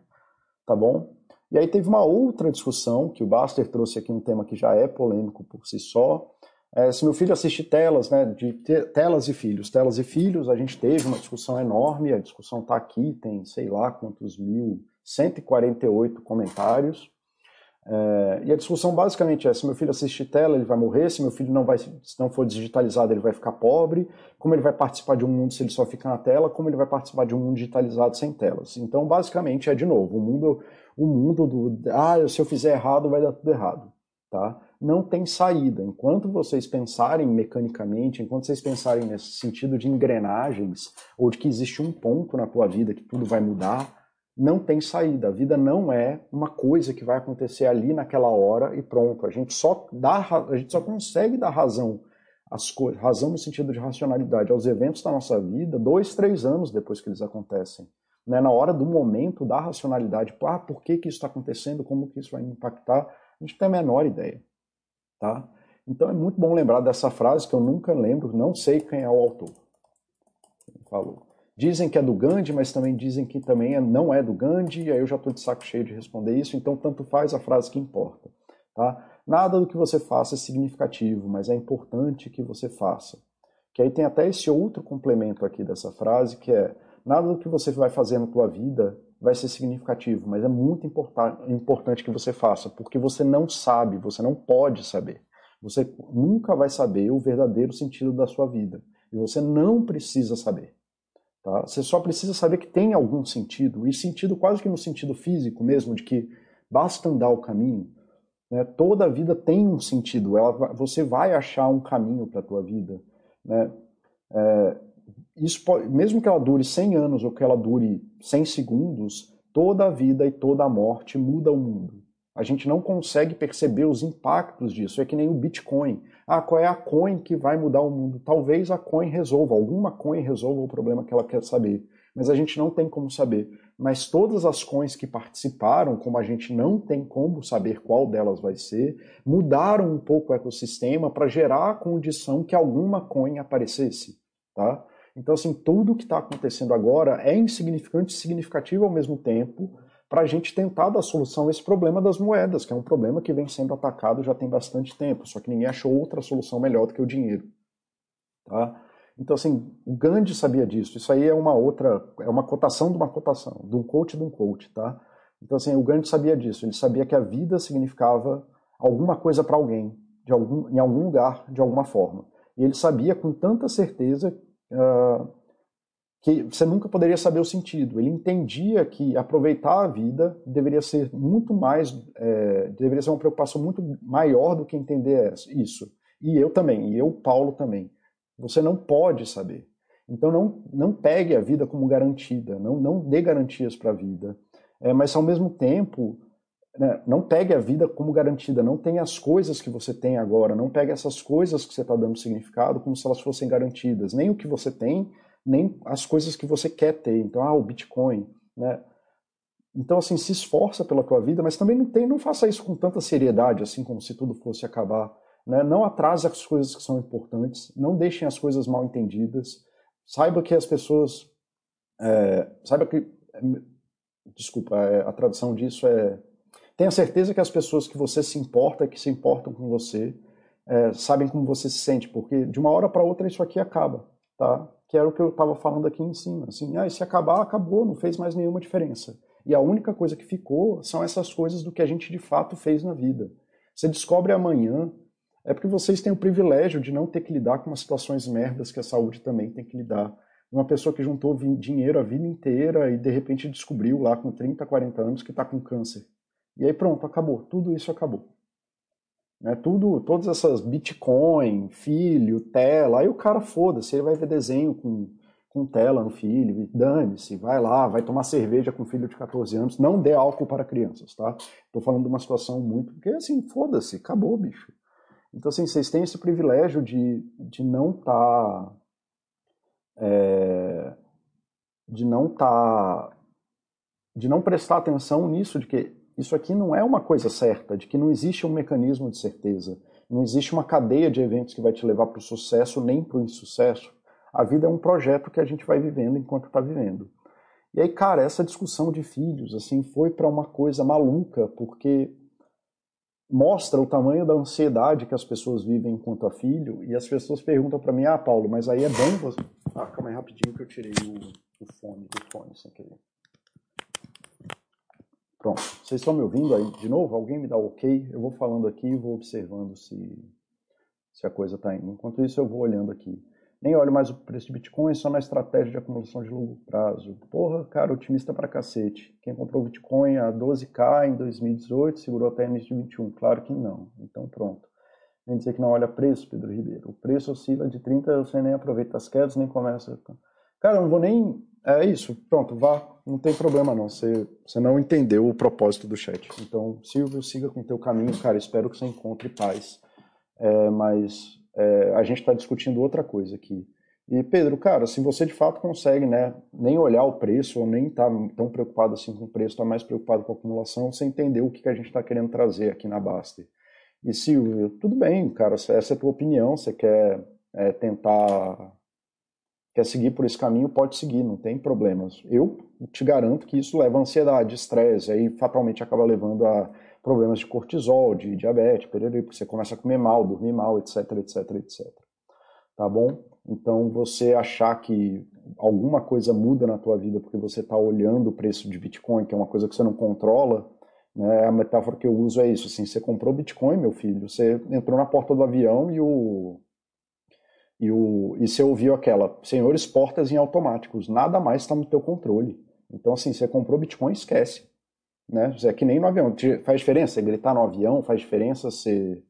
tá bom? E aí teve uma outra discussão, que o Baster trouxe aqui um tema que já é polêmico por si só. É, se meu filho assiste telas, né, de te, telas e filhos, telas e filhos, a gente teve uma discussão enorme, a discussão está aqui, tem sei lá quantos mil, 148 comentários. É, e a discussão basicamente é: se meu filho assistir tela, ele vai morrer, se meu filho não, vai, se não for digitalizado, ele vai ficar pobre, como ele vai participar de um mundo se ele só ficar na tela, como ele vai participar de um mundo digitalizado sem telas. Então, basicamente, é de novo: o mundo o mundo do ah, se eu fizer errado vai dar tudo errado, tá? Não tem saída. Enquanto vocês pensarem mecanicamente, enquanto vocês pensarem nesse sentido de engrenagens ou de que existe um ponto na tua vida que tudo vai mudar, não tem saída. A vida não é uma coisa que vai acontecer ali naquela hora e pronto. A gente só dá, a gente só consegue dar razão às coisas, razão no sentido de racionalidade aos eventos da nossa vida dois, três anos depois que eles acontecem. Né? Na hora do momento da racionalidade, ah, por que, que isso está acontecendo, como que isso vai impactar, a gente tem a menor ideia. Tá? Então é muito bom lembrar dessa frase que eu nunca lembro, não sei quem é o autor. Falou. Dizem que é do Gandhi, mas também dizem que também é, não é do Gandhi, e aí eu já estou de saco cheio de responder isso, então tanto faz a frase que importa. Tá? Nada do que você faça é significativo, mas é importante que você faça. Que aí tem até esse outro complemento aqui dessa frase, que é nada do que você vai fazer na tua vida vai ser significativo, mas é muito importante que você faça, porque você não sabe, você não pode saber. Você nunca vai saber o verdadeiro sentido da sua vida. E você não precisa saber. Tá? Você só precisa saber que tem algum sentido, e sentido quase que no sentido físico mesmo, de que basta andar o caminho. Né? Toda a vida tem um sentido, ela, você vai achar um caminho para a tua vida. Né? É, isso pode, mesmo que ela dure 100 anos ou que ela dure 100 segundos, toda a vida e toda a morte muda o mundo. A gente não consegue perceber os impactos disso. É que nem o Bitcoin. Ah, qual é a coin que vai mudar o mundo? Talvez a coin resolva, alguma coin resolva o problema que ela quer saber. Mas a gente não tem como saber. Mas todas as coins que participaram, como a gente não tem como saber qual delas vai ser, mudaram um pouco o ecossistema para gerar a condição que alguma coin aparecesse. Tá? Então, assim, tudo que está acontecendo agora é insignificante e significativo ao mesmo tempo para a gente tentar dar solução a esse problema das moedas, que é um problema que vem sendo atacado já tem bastante tempo, só que ninguém achou outra solução melhor do que o dinheiro. Tá? Então, assim, o Gandhi sabia disso. Isso aí é uma outra, é uma cotação de uma cotação, de um coach de um coach, tá? Então, assim, o Gandhi sabia disso. Ele sabia que a vida significava alguma coisa para alguém, de algum, em algum lugar, de alguma forma. E ele sabia com tanta certeza que você nunca poderia saber o sentido. Ele entendia que aproveitar a vida deveria ser muito mais, é, deveria ser uma preocupação muito maior do que entender isso. E eu também, e eu, Paulo, também. Você não pode saber. Então não, não pegue a vida como garantida, não, não dê garantias para a vida. É, mas ao mesmo tempo, né, não pegue a vida como garantida, não tenha as coisas que você tem agora, não pegue essas coisas que você está dando significado como se elas fossem garantidas. Nem o que você tem, nem as coisas que você quer ter. Então, ah, o Bitcoin, né? Então, assim, se esforça pela tua vida, mas também não tem, não faça isso com tanta seriedade, assim como se tudo fosse acabar. Né? Não atrase as coisas que são importantes, não deixem as coisas mal entendidas. Saiba que as pessoas, é, saiba que, desculpa, é, a tradução disso é, tenha certeza que as pessoas que você se importa, que se importam com você, é, sabem como você se sente, porque de uma hora para outra isso aqui acaba, tá? que era o que eu estava falando aqui em cima. Assim, ah, se acabar, acabou, não fez mais nenhuma diferença. E a única coisa que ficou são essas coisas do que a gente de fato fez na vida. Você descobre amanhã, é porque vocês têm o privilégio de não ter que lidar com umas situações merdas que a saúde também tem que lidar. Uma pessoa que juntou dinheiro a vida inteira e de repente descobriu lá com 30, 40 anos que está com câncer. E aí pronto, acabou. Tudo isso acabou. Né? Tudo, todas essas Bitcoin, filho, tela, aí o cara foda-se, ele vai ver desenho com, com tela no filho, dane-se, vai lá, vai tomar cerveja com filho de 14 anos, não dê álcool para crianças, tá? Tô falando de uma situação muito, porque assim, foda-se, acabou, bicho. Então assim, vocês têm esse privilégio de, de não. Tá, é, de não. Tá, de não prestar atenção nisso, de que isso aqui não é uma coisa certa, de que não existe um mecanismo de certeza, não existe uma cadeia de eventos que vai te levar para o sucesso nem para o insucesso. A vida é um projeto que a gente vai vivendo enquanto está vivendo. E aí, cara, essa discussão de filhos assim foi para uma coisa maluca, porque mostra o tamanho da ansiedade que as pessoas vivem enquanto a filho, e as pessoas perguntam para mim: "Ah, Paulo, mas aí é bom você Ah, calma aí rapidinho que eu tirei o, o fone do fone sem querer. Pronto. Vocês estão me ouvindo aí de novo? Alguém me dá ok? Eu vou falando aqui e vou observando se, se a coisa está indo. Enquanto isso, eu vou olhando aqui. Nem olho mais o preço de Bitcoin, só na estratégia de acumulação de longo prazo. Porra, cara, otimista pra cacete. Quem comprou Bitcoin a 12k em 2018 segurou até início de 21? Claro que não. Então pronto. Vem dizer que não olha preço, Pedro Ribeiro. O preço oscila de 30, você nem aproveita as quedas, nem começa. Cara, eu não vou nem é isso. Pronto, vá. Não tem problema não. Você, você não entendeu o propósito do chat. Então, Silvio, siga com o teu caminho, cara. Espero que você encontre paz. É, mas é, a gente está discutindo outra coisa aqui. E Pedro, cara, se você de fato consegue, né, nem olhar o preço ou nem tá tão preocupado assim com o preço, está mais preocupado com a acumulação, você entendeu o que, que a gente está querendo trazer aqui na Baster. E Silvio, tudo bem, cara, essa é a tua opinião, você quer é, tentar quer seguir por esse caminho, pode seguir, não tem problemas. Eu te garanto que isso leva ansiedade, estresse, aí fatalmente acaba levando a problemas de cortisol, de diabetes, porque você começa a comer mal, dormir mal, etc, etc, etc. Tá bom? Então você achar que alguma coisa muda na tua vida porque você está olhando o preço de Bitcoin, que é uma coisa que você não controla, né? A metáfora que eu uso é isso, assim, você comprou Bitcoin, meu filho, você entrou na porta do avião e o e, o, e você ouviu aquela, senhores, portas em automáticos, nada mais está no teu controle. Então, assim, você comprou Bitcoin, esquece. Né? É que nem no avião. Faz diferença você gritar no avião, faz diferença você,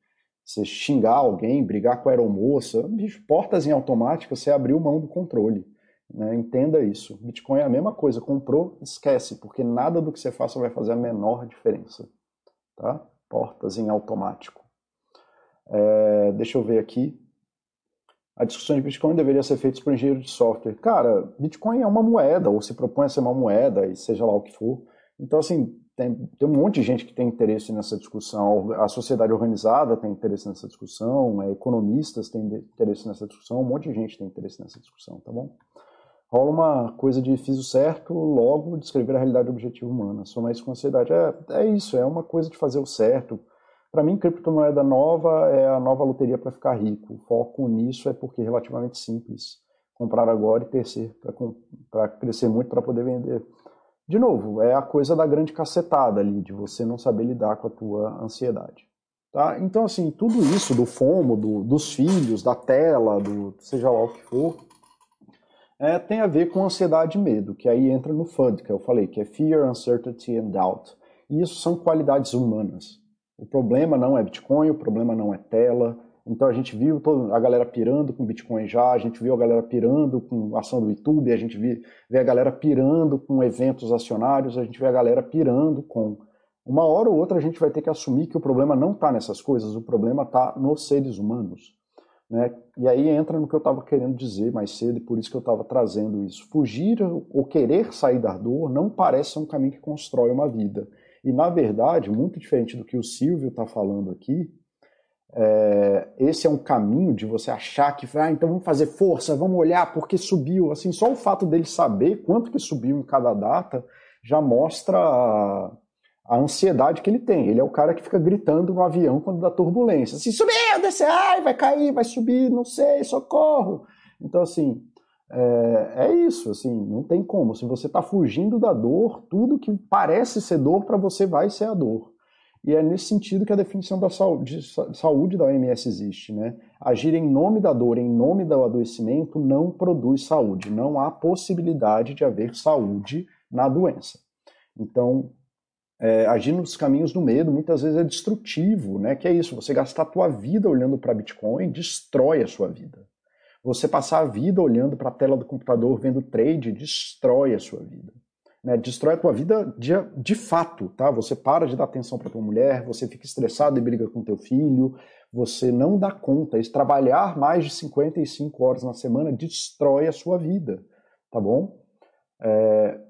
você xingar alguém, brigar com a aeromoça. Bicho, portas em automático, você abriu mão do controle. Né? Entenda isso. Bitcoin é a mesma coisa. Comprou, esquece, porque nada do que você faça vai fazer a menor diferença. Tá? Portas em automático. É, deixa eu ver aqui a discussão de Bitcoin deveria ser feita por engenheiro de software. Cara, Bitcoin é uma moeda, ou se propõe a ser uma moeda, e seja lá o que for. Então, assim, tem, tem um monte de gente que tem interesse nessa discussão. A sociedade organizada tem interesse nessa discussão, é, economistas têm interesse nessa discussão, um monte de gente tem interesse nessa discussão, tá bom? Rola uma coisa de fiz o certo, logo descrever a realidade objetiva humana. Somar isso com ansiedade. É, é isso, é uma coisa de fazer o certo para mim, criptomoeda nova é a nova loteria para ficar rico. O foco nisso é porque é relativamente simples. Comprar agora e terceiro, para crescer muito para poder vender. De novo, é a coisa da grande cacetada ali, de você não saber lidar com a tua ansiedade. Tá? Então, assim, tudo isso do FOMO, do, dos filhos, da tela, do seja lá o que for, é, tem a ver com ansiedade e medo, que aí entra no FUD, que eu falei, que é Fear, Uncertainty and Doubt. E isso são qualidades humanas. O problema não é Bitcoin, o problema não é tela. Então a gente viu a galera pirando com Bitcoin já, a gente viu a galera pirando com ação do YouTube, a gente vê a galera pirando com eventos acionários, a gente vê a galera pirando com. Uma hora ou outra a gente vai ter que assumir que o problema não está nessas coisas, o problema está nos seres humanos. Né? E aí entra no que eu estava querendo dizer mais cedo, e por isso que eu estava trazendo isso. Fugir ou querer sair da dor não parece um caminho que constrói uma vida. E, na verdade, muito diferente do que o Silvio está falando aqui, é, esse é um caminho de você achar que, ah, então vamos fazer força, vamos olhar porque subiu. Assim, só o fato dele saber quanto que subiu em cada data já mostra a, a ansiedade que ele tem. Ele é o cara que fica gritando no avião quando dá turbulência. Assim, subiu, desceu, ai, vai cair, vai subir, não sei, socorro. Então, assim, é, é, isso, assim, não tem como. Se você está fugindo da dor, tudo que parece ser dor para você vai ser a dor. E é nesse sentido que a definição da saúde, saúde da OMS existe, né? Agir em nome da dor, em nome do adoecimento, não produz saúde. Não há possibilidade de haver saúde na doença. Então, é, agir nos caminhos do medo muitas vezes é destrutivo, né? Que é isso, você gastar a tua vida olhando para Bitcoin destrói a sua vida. Você passar a vida olhando para a tela do computador, vendo trade, destrói a sua vida. Né? Destrói a tua vida de, de fato, tá? Você para de dar atenção para tua mulher, você fica estressado e briga com teu filho, você não dá conta. E trabalhar mais de 55 horas na semana destrói a sua vida, tá bom? É,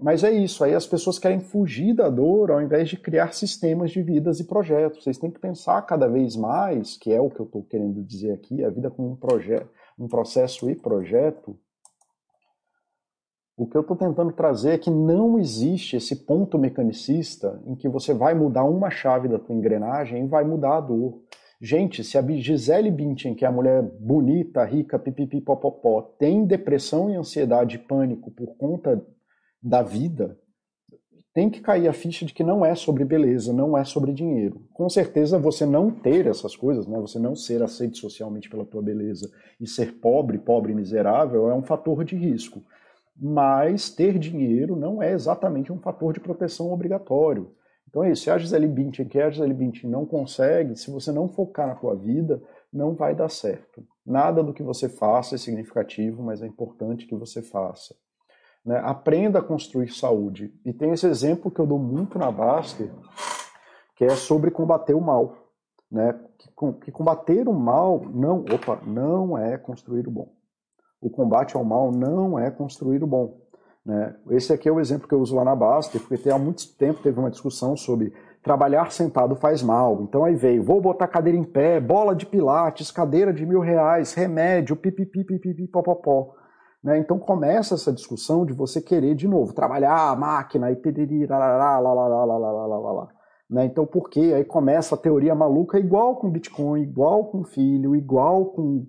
mas é isso, aí as pessoas querem fugir da dor ao invés de criar sistemas de vidas e projetos. Vocês têm que pensar cada vez mais, que é o que eu estou querendo dizer aqui, a vida como um projeto um processo e projeto, o que eu estou tentando trazer é que não existe esse ponto mecanicista em que você vai mudar uma chave da tua engrenagem e vai mudar a dor. Gente, se a Gisele Bündchen, que é a mulher bonita, rica, pipipipopopó, tem depressão e ansiedade e pânico por conta da vida, tem que cair a ficha de que não é sobre beleza, não é sobre dinheiro. Com certeza você não ter essas coisas, né, você não ser aceito socialmente pela tua beleza e ser pobre, pobre e miserável é um fator de risco. Mas ter dinheiro não é exatamente um fator de proteção obrigatório. Então é isso, se a Gisele Bündchen que a Gisele Bündchen não consegue, se você não focar na tua vida, não vai dar certo. Nada do que você faça é significativo, mas é importante que você faça. Né? Aprenda a construir saúde. E tem esse exemplo que eu dou muito na Baster, que é sobre combater o mal. Né? Que, que combater o mal não, opa, não é construir o bom. O combate ao mal não é construir o bom. Né? Esse aqui é o exemplo que eu uso lá na Baster, porque há muito tempo teve uma discussão sobre trabalhar sentado faz mal. Então aí veio, vou botar cadeira em pé, bola de pilates, cadeira de mil reais, remédio, pipipi, pipipi, popopó. Né? Então começa essa discussão de você querer, de novo, trabalhar a máquina e piriri, lá, lá, lá, lá, lá, lá, lá, lá. Né? Então por quê? Aí começa a teoria maluca igual com Bitcoin, igual com filho, igual com...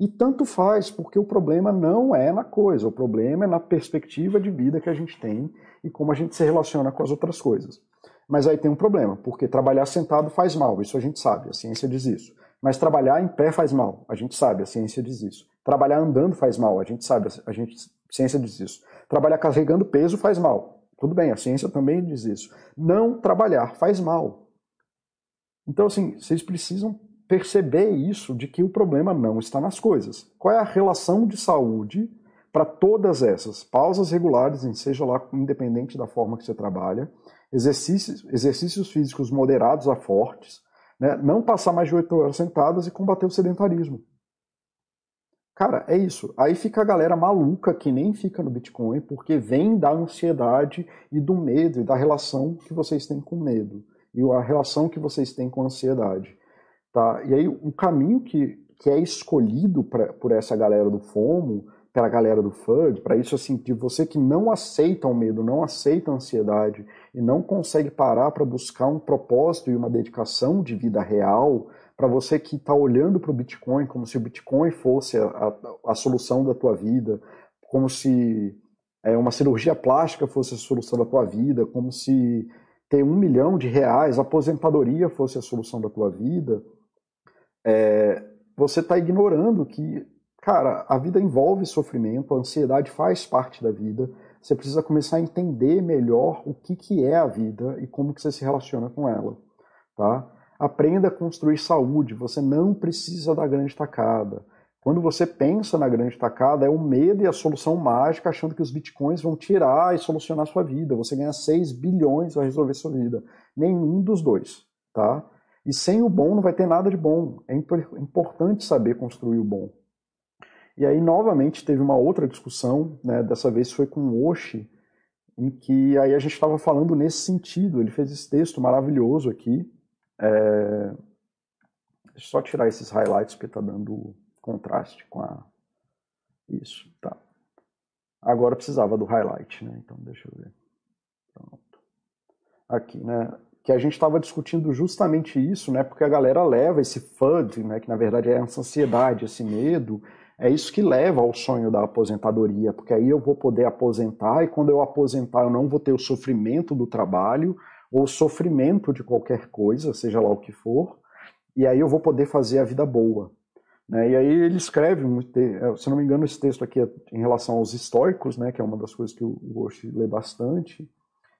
E tanto faz, porque o problema não é na coisa, o problema é na perspectiva de vida que a gente tem e como a gente se relaciona com as outras coisas. Mas aí tem um problema, porque trabalhar sentado faz mal, isso a gente sabe, a ciência diz isso. Mas trabalhar em pé faz mal, a gente sabe, a ciência diz isso. Trabalhar andando faz mal, a gente sabe, a, gente, a ciência diz isso. Trabalhar carregando peso faz mal, tudo bem, a ciência também diz isso. Não trabalhar faz mal. Então, assim, vocês precisam perceber isso, de que o problema não está nas coisas. Qual é a relação de saúde para todas essas? Pausas regulares, seja lá independente da forma que você trabalha, exercícios, exercícios físicos moderados a fortes, né? não passar mais de 8 horas sentadas e combater o sedentarismo. Cara, é isso. Aí fica a galera maluca que nem fica no Bitcoin porque vem da ansiedade e do medo e da relação que vocês têm com medo e a relação que vocês têm com a ansiedade. Tá? E aí o caminho que, que é escolhido pra, por essa galera do FOMO para a galera do FUD, para isso assim, de você que não aceita o medo, não aceita a ansiedade e não consegue parar para buscar um propósito e uma dedicação de vida real, para você que está olhando para o Bitcoin como se o Bitcoin fosse a, a, a, solução da tua vida, como se é, uma cirurgia plástica fosse a solução da tua vida, como se ter um milhão de reais, aposentadoria fosse a solução da tua vida, é, você está ignorando que Cara, a vida envolve sofrimento, a ansiedade faz parte da vida. Você precisa começar a entender melhor o que, que é a vida e como que você se relaciona com ela, tá? Aprenda a construir saúde, você não precisa da grande tacada. Quando você pensa na grande tacada, é o medo e a solução mágica, achando que os bitcoins vão tirar e solucionar sua vida. Você ganha 6 bilhões vai resolver sua vida. Nenhum dos dois, tá? E sem o bom não vai ter nada de bom. É importante saber construir o bom. E aí, novamente, teve uma outra discussão, né, dessa vez foi com o Oshi, em que aí a gente estava falando nesse sentido. Ele fez esse texto maravilhoso aqui. É... Deixa eu só tirar esses highlights, porque está dando contraste com a... Isso, tá. Agora precisava do highlight, né? Então, deixa eu ver. Pronto. Aqui, né? Que a gente estava discutindo justamente isso, né? Porque a galera leva esse FUD, né? Que na verdade é essa ansiedade, esse medo, é isso que leva ao sonho da aposentadoria, porque aí eu vou poder aposentar e quando eu aposentar eu não vou ter o sofrimento do trabalho ou sofrimento de qualquer coisa, seja lá o que for, e aí eu vou poder fazer a vida boa. Né? E aí ele escreve, é, se não me engano, esse texto aqui é em relação aos históricos, né, que é uma das coisas que o Goshi lê bastante,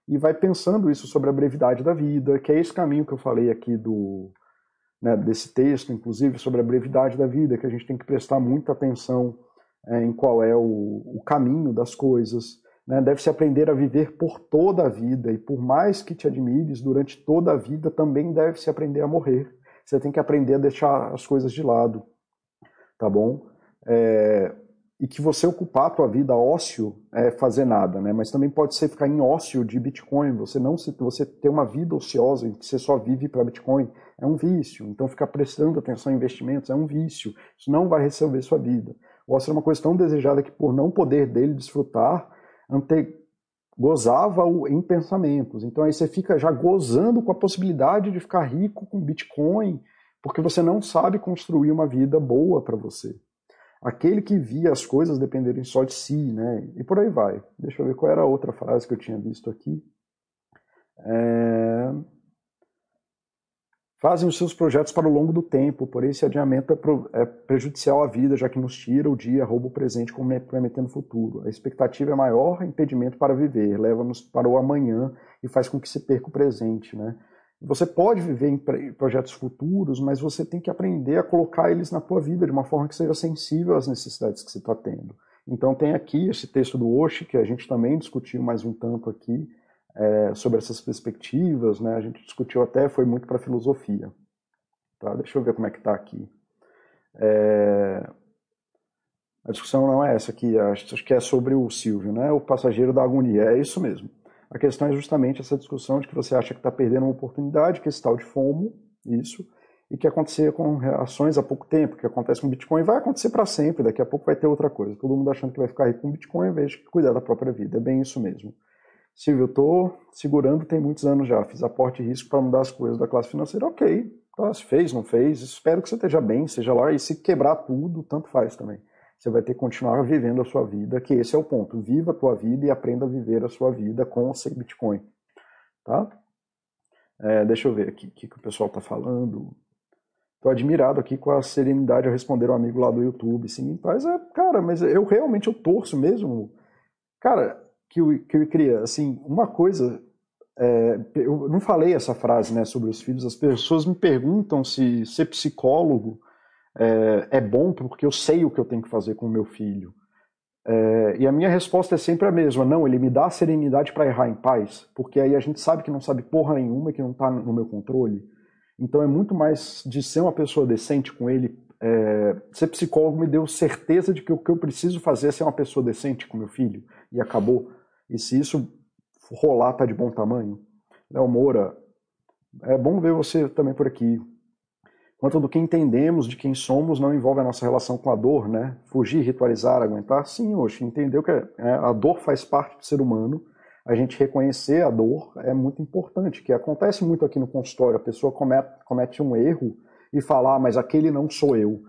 e vai pensando isso sobre a brevidade da vida, que é esse caminho que eu falei aqui do, né, desse texto, inclusive, sobre a brevidade da vida, que a gente tem que prestar muita atenção é, em qual é o, o, caminho das coisas. Né? Deve-se aprender a viver por toda a vida, e por mais que te admires durante toda a vida, também deve-se aprender a morrer. Você tem que aprender a deixar as coisas de lado, tá bom? É, e que você ocupar a tua vida ócio é fazer nada, né? Mas também pode ser ficar em ócio de Bitcoin, você não se, você ter uma vida ociosa em que você só vive para Bitcoin é um vício. Então ficar prestando atenção em investimentos é um vício. Isso não vai resolver sua vida. O ócio é uma coisa tão desejada que por não poder dele desfrutar, ante gozava em pensamentos. Então aí você fica já gozando com a possibilidade de ficar rico com Bitcoin, porque você não sabe construir uma vida boa para você aquele que via as coisas dependerem só de si, né? E por aí vai. Deixa eu ver qual era a outra frase que eu tinha visto aqui. É... Fazem os seus projetos para o longo do tempo, porém esse adiamento é, é prejudicial à vida, já que nos tira o dia, rouba o presente, comprometendo o futuro. A expectativa é maior impedimento para viver, leva-nos para o amanhã e faz com que se perca o presente, né? Você pode viver em projetos futuros, mas você tem que aprender a colocar eles na tua vida de uma forma que seja sensível às necessidades que você está tendo. Então tem aqui esse texto do Oshi, que a gente também discutiu mais um tanto aqui, é, sobre essas perspectivas, né? A gente discutiu até, foi muito para filosofia. Tá? Deixa eu ver como é que está aqui. É... A discussão não é essa aqui, acho que é sobre o Silvio, né? O passageiro da agonia. É isso mesmo. A questão é justamente essa discussão de que você acha que está perdendo uma oportunidade, que esse tal de FOMO, isso, e que acontecia com ações há pouco tempo, que acontece com Bitcoin, vai acontecer para sempre, daqui a pouco vai ter outra coisa. Todo mundo achando que vai ficar rico com Bitcoin ao invés de cuidar da própria vida. É bem isso mesmo. Silvio, eu estou segurando tem muitos anos já, fiz aporte e risco para mudar as coisas da classe financeira. Ok, tá, se fez, não fez, espero que você esteja bem, seja lá, e se quebrar tudo, tanto faz também. Você vai ter que continuar vivendo a sua vida, que esse é o ponto. Viva a tua vida e aprenda a viver a sua vida com sem Bitcoin. Tá? É, deixa eu ver aqui o que, que o pessoal está falando. Estou admirado aqui com a serenidade ao responder um amigo lá do YouTube. Sim, mas é, cara, mas eu realmente eu torço mesmo. Cara, que eu, que eu queria, assim, uma coisa. É, eu não falei essa frase né, sobre os filhos. As pessoas me perguntam se ser psicólogo é, é bom porque eu sei o que eu tenho que fazer com o meu filho. É, e a minha resposta é sempre a mesma: não, ele me dá a serenidade para errar em paz, porque aí a gente sabe que não sabe porra nenhuma, que não está no meu controle. Então é muito mais de ser uma pessoa decente com ele. É, ser psicólogo me deu certeza de que o que eu preciso fazer é ser uma pessoa decente com meu filho, e acabou. E se isso rolar, tá de bom tamanho. Léo Moura, é bom ver você também por aqui. Quanto do que entendemos de quem somos não envolve a nossa relação com a dor, né? Fugir, ritualizar, aguentar. Sim, hoje entendeu que é, a dor faz parte do ser humano. A gente reconhecer a dor é muito importante, que acontece muito aqui no consultório. A pessoa comete, comete um erro e fala, ah, mas aquele não sou eu.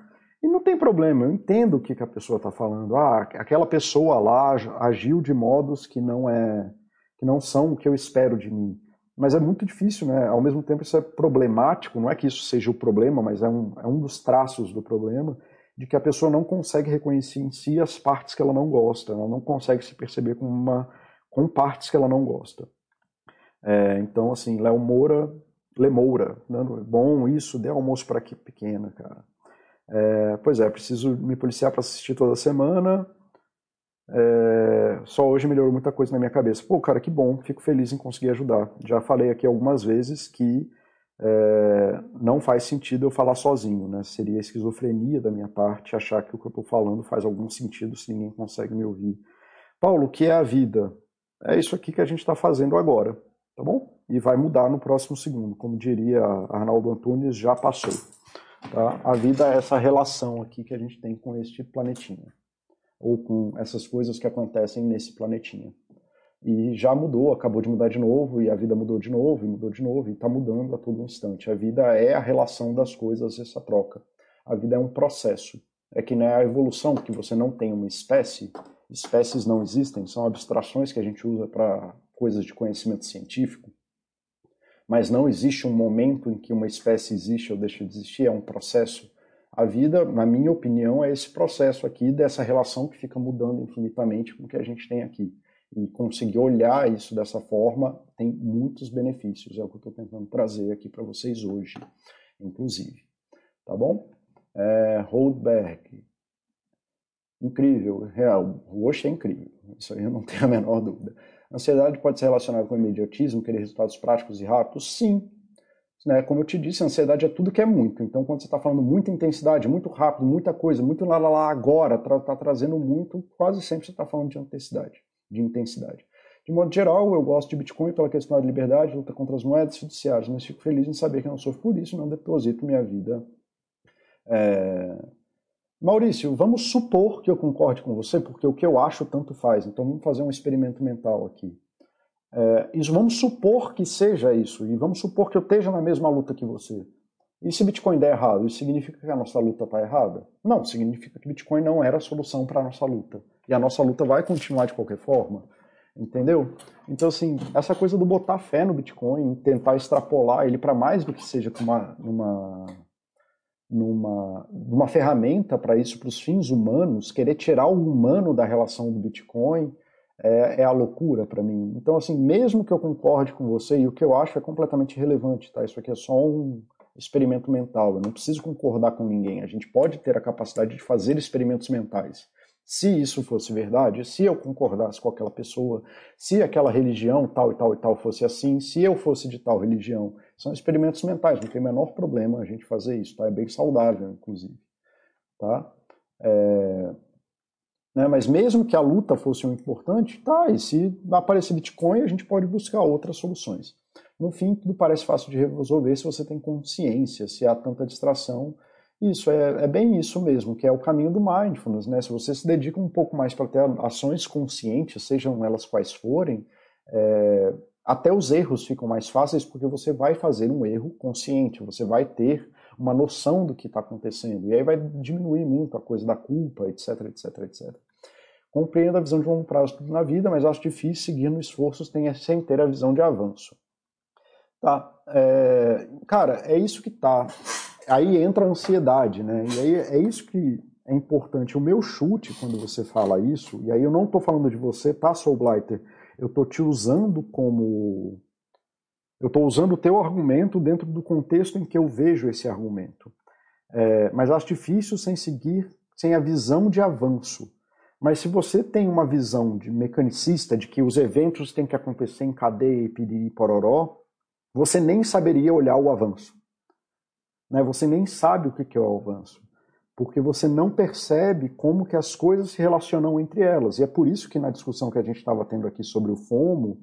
E não tem problema, eu entendo o que, que a pessoa está falando. Ah, aquela pessoa lá agiu de modos que não é, que não são o que eu espero de mim. Mas é muito difícil, né? Ao mesmo tempo, isso é problemático. Não é que isso seja o problema, mas é um, é um dos traços do problema de que a pessoa não consegue reconhecer em si as partes que ela não gosta. Ela não consegue se perceber com uma com partes que ela não gosta. É, então, assim, Léo Moura, Lemoura, dando bom isso, dê almoço para que pequena, cara. É, pois é, preciso me policiar para assistir toda semana. É, só hoje melhorou muita coisa na minha cabeça. Pô, cara, que bom, fico feliz em conseguir ajudar. Já falei aqui algumas vezes que é, não faz sentido eu falar sozinho, né? Seria esquizofrenia da minha parte achar que o que eu estou falando faz algum sentido se ninguém consegue me ouvir. Paulo, o que é a vida? É isso aqui que a gente está fazendo agora, tá bom? E vai mudar no próximo segundo. Como diria Arnaldo Antunes, já passou. Tá? A vida é essa relação aqui que a gente tem com este planetinha ou com essas coisas que acontecem nesse planetinha. E já mudou, acabou de mudar de novo, e a vida mudou de novo, e mudou de novo, e está mudando a todo instante. A vida é a relação das coisas, essa troca. A vida é um processo. É que não é a evolução, que você não tem uma espécie, espécies não existem, são abstrações que a gente usa para coisas de conhecimento científico. Mas não existe um momento em que uma espécie existe ou deixa de existir, é um processo a vida, na minha opinião, é esse processo aqui dessa relação que fica mudando infinitamente com o que a gente tem aqui. E conseguir olhar isso dessa forma tem muitos benefícios. É o que eu estou tentando trazer aqui para vocês hoje, inclusive. Tá bom? É, Holdberg. Incrível, real. O Osh é incrível. Isso aí eu não tenho a menor dúvida. Ansiedade pode ser relacionada com imediatismo, querer resultados práticos e rápidos? Sim, né? Como eu te disse, a ansiedade é tudo que é muito. Então, quando você está falando muita intensidade, muito rápido, muita coisa, muito lá, lá, lá agora, está tra trazendo muito, quase sempre você está falando de intensidade, de intensidade. De modo geral, eu gosto de Bitcoin pela questão da liberdade, luta contra as moedas fiduciárias, mas fico feliz em saber que eu não sofro por isso não deposito minha vida. É... Maurício, vamos supor que eu concorde com você, porque o que eu acho tanto faz. Então, vamos fazer um experimento mental aqui. É, isso, vamos supor que seja isso, e vamos supor que eu esteja na mesma luta que você. E se Bitcoin der errado, isso significa que a nossa luta está errada? Não, significa que Bitcoin não era a solução para a nossa luta. E a nossa luta vai continuar de qualquer forma. Entendeu? Então, assim, essa coisa do botar fé no Bitcoin, tentar extrapolar ele para mais do que seja uma, uma, numa, numa ferramenta para isso, para os fins humanos, querer tirar o humano da relação do Bitcoin, é, é a loucura para mim. Então, assim, mesmo que eu concorde com você, e o que eu acho é completamente irrelevante, tá? Isso aqui é só um experimento mental, eu não preciso concordar com ninguém. A gente pode ter a capacidade de fazer experimentos mentais, Se isso fosse verdade, se eu concordasse com aquela pessoa, se aquela religião tal e tal e tal fosse assim, se eu fosse de tal religião, são experimentos mentais, não tem o menor problema a gente fazer isso, tá? É bem saudável, inclusive, tá? É... Né, mas mesmo que a luta fosse um importante, tá, e se aparecer Bitcoin, a gente pode buscar outras soluções. No fim, tudo parece fácil de resolver se você tem consciência, se há tanta distração isso, é, é, bem isso mesmo, que é o caminho do mindfulness, né? Se você se dedica um pouco mais para ter ações conscientes, sejam elas quais forem, é, até os erros ficam mais fáceis porque você vai fazer um erro consciente, você vai ter uma noção do que está acontecendo, e aí vai diminuir muito a coisa da culpa, etc, etc, etc. Compreendo a visão de longo prazo na vida, mas acho difícil seguir no esforço sem ter a visão de avanço. Tá, é, cara, é isso que tá aí entra a ansiedade, né? E aí é isso que é importante. O meu chute, quando você fala isso, e aí eu não estou falando de você, tá, Soul Blighter? Eu estou te usando como. Eu estou usando o teu argumento dentro do contexto em que eu vejo esse argumento. É, mas acho difícil sem seguir, sem a visão de avanço. Mas se você tem uma visão de mecanicista, de que os eventos têm que acontecer em cadeia e piriri pororó, você nem saberia olhar o avanço né, você nem sabe o que é o avanço, porque você não percebe como que as coisas se relacionam entre elas. E é por isso que na discussão que a gente estava tendo aqui sobre o FOMO,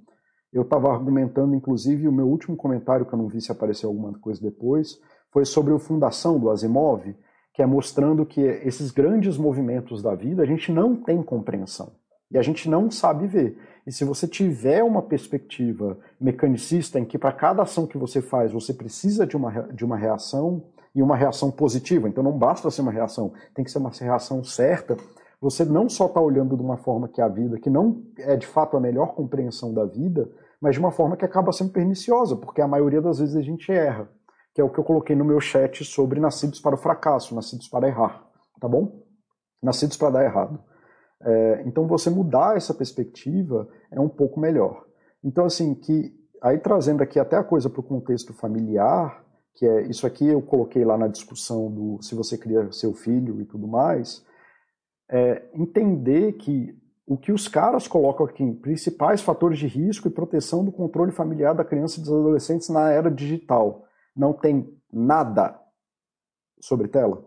eu estava argumentando, inclusive, o meu último comentário, que eu não vi se apareceu alguma coisa depois, foi sobre a fundação do Asimov, que é mostrando que esses grandes movimentos da vida a gente não tem compreensão. E a gente não sabe ver. E se você tiver uma perspectiva mecanicista em que para cada ação que você faz você precisa de uma, de uma reação e uma reação positiva, então não basta ser uma reação, tem que ser uma reação certa, você não só está olhando de uma forma que é a vida, que não é de fato a melhor compreensão da vida, mas de uma forma que acaba sendo perniciosa, porque a maioria das vezes a gente erra, que é o que eu coloquei no meu chat sobre nascidos para o fracasso, nascidos para errar, tá bom? Nascidos para dar errado. É, então você mudar essa perspectiva é um pouco melhor. Então assim que aí trazendo aqui até a coisa para o contexto familiar, que é isso aqui eu coloquei lá na discussão do se você cria seu filho e tudo mais, é, entender que o que os caras colocam aqui, principais fatores de risco e proteção do controle familiar da criança e dos adolescentes na era digital, não tem nada sobre tela.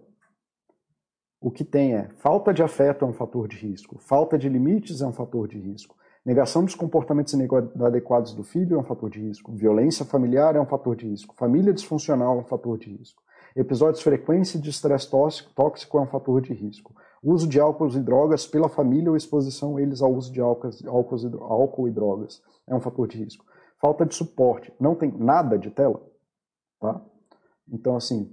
O que tem é falta de afeto é um fator de risco, falta de limites é um fator de risco, negação dos comportamentos inadequados do filho é um fator de risco, violência familiar é um fator de risco, família disfuncional é um fator de risco, episódios frequentes de estresse tóxico é um fator de risco, uso de álcool e drogas pela família ou exposição eles ao uso de álcool, e drogas é um fator de risco. Falta de suporte, não tem nada de tela, tá? Então, assim,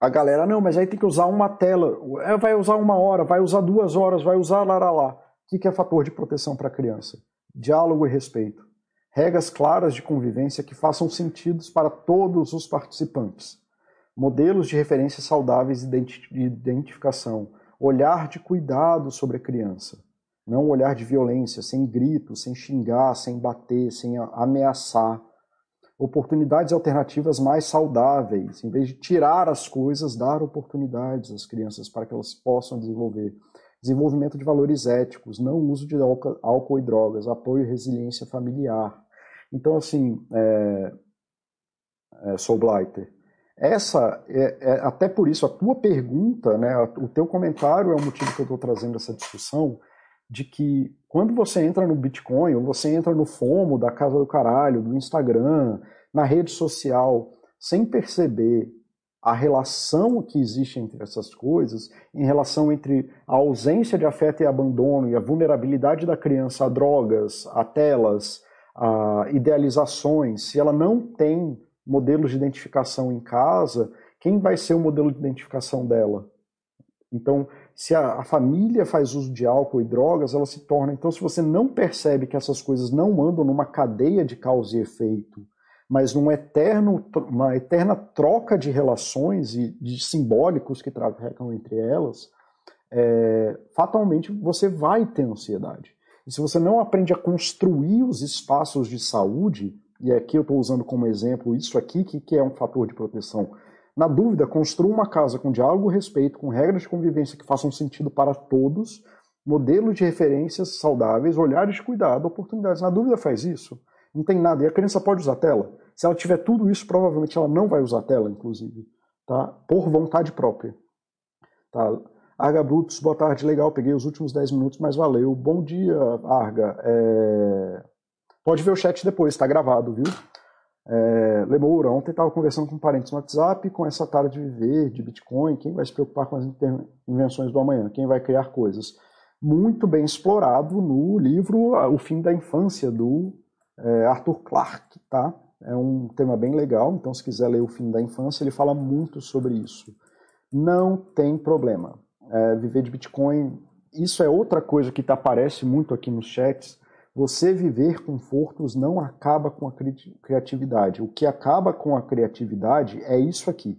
a galera, não, mas aí tem que usar uma tela, vai usar uma hora, vai usar duas horas, vai usar lá, lá, lá. O que é fator de proteção para a criança? Diálogo e respeito. Regras claras de convivência que façam sentido para todos os participantes. Modelos de referência saudáveis de identificação. Olhar de cuidado sobre a criança. Não olhar de violência, sem grito, sem xingar, sem bater, sem ameaçar oportunidades alternativas mais saudáveis, em vez de tirar as coisas, dar oportunidades às crianças para que elas possam desenvolver. Desenvolvimento de valores éticos, não uso de álcool e drogas, apoio e resiliência familiar. Então, assim, é, é, Blighter, essa, é, é, até por isso, a tua pergunta, né, o teu comentário é o motivo que eu estou trazendo essa discussão, de que quando você entra no Bitcoin, ou você entra no FOMO da casa do caralho, do Instagram, na rede social, sem perceber a relação que existe entre essas coisas, em relação entre a ausência de afeto e abandono e a vulnerabilidade da criança a drogas, a telas, a idealizações, se ela não tem modelos de identificação em casa, quem vai ser o modelo de identificação dela? Então, se a, a, família faz uso de álcool e drogas, ela se torna. Então, se você não percebe que essas coisas não andam numa cadeia de causa e efeito, mas num eterno, uma eterna troca de relações e de simbólicos que trafegam entre elas, é, fatalmente você vai ter ansiedade. E se você não aprende a construir os espaços de saúde, e aqui eu estou usando como exemplo isso aqui, que, que é um fator de proteção na dúvida, construa uma casa com diálogo e respeito, com regras de convivência que façam sentido para todos, Modelo de referências saudáveis, olhares de cuidado, oportunidades. Na dúvida, faz isso. Não tem nada. E a criança pode usar tela? Se ela tiver tudo isso, provavelmente ela não vai usar tela, inclusive. Tá? Por vontade própria. Tá? Arga Brutus, boa tarde, legal, peguei os últimos 10 minutos, mas valeu. Bom dia, Arga. É... Pode ver o chat depois, está gravado, viu? É, Lemoura, ontem estava conversando com parentes no WhatsApp com essa tara de viver, de Bitcoin, quem vai se preocupar com as invenções do amanhã, quem vai criar coisas. Muito bem explorado no livro O Fim da Infância, do é, Arthur Clarke, tá? É um tema bem legal, então se quiser ler O Fim da Infância, ele fala muito sobre isso. Não tem problema. É, viver de Bitcoin, isso é outra coisa que aparece muito aqui nos chats, você viver confortos não acaba com a criatividade. O que acaba com a criatividade é isso aqui: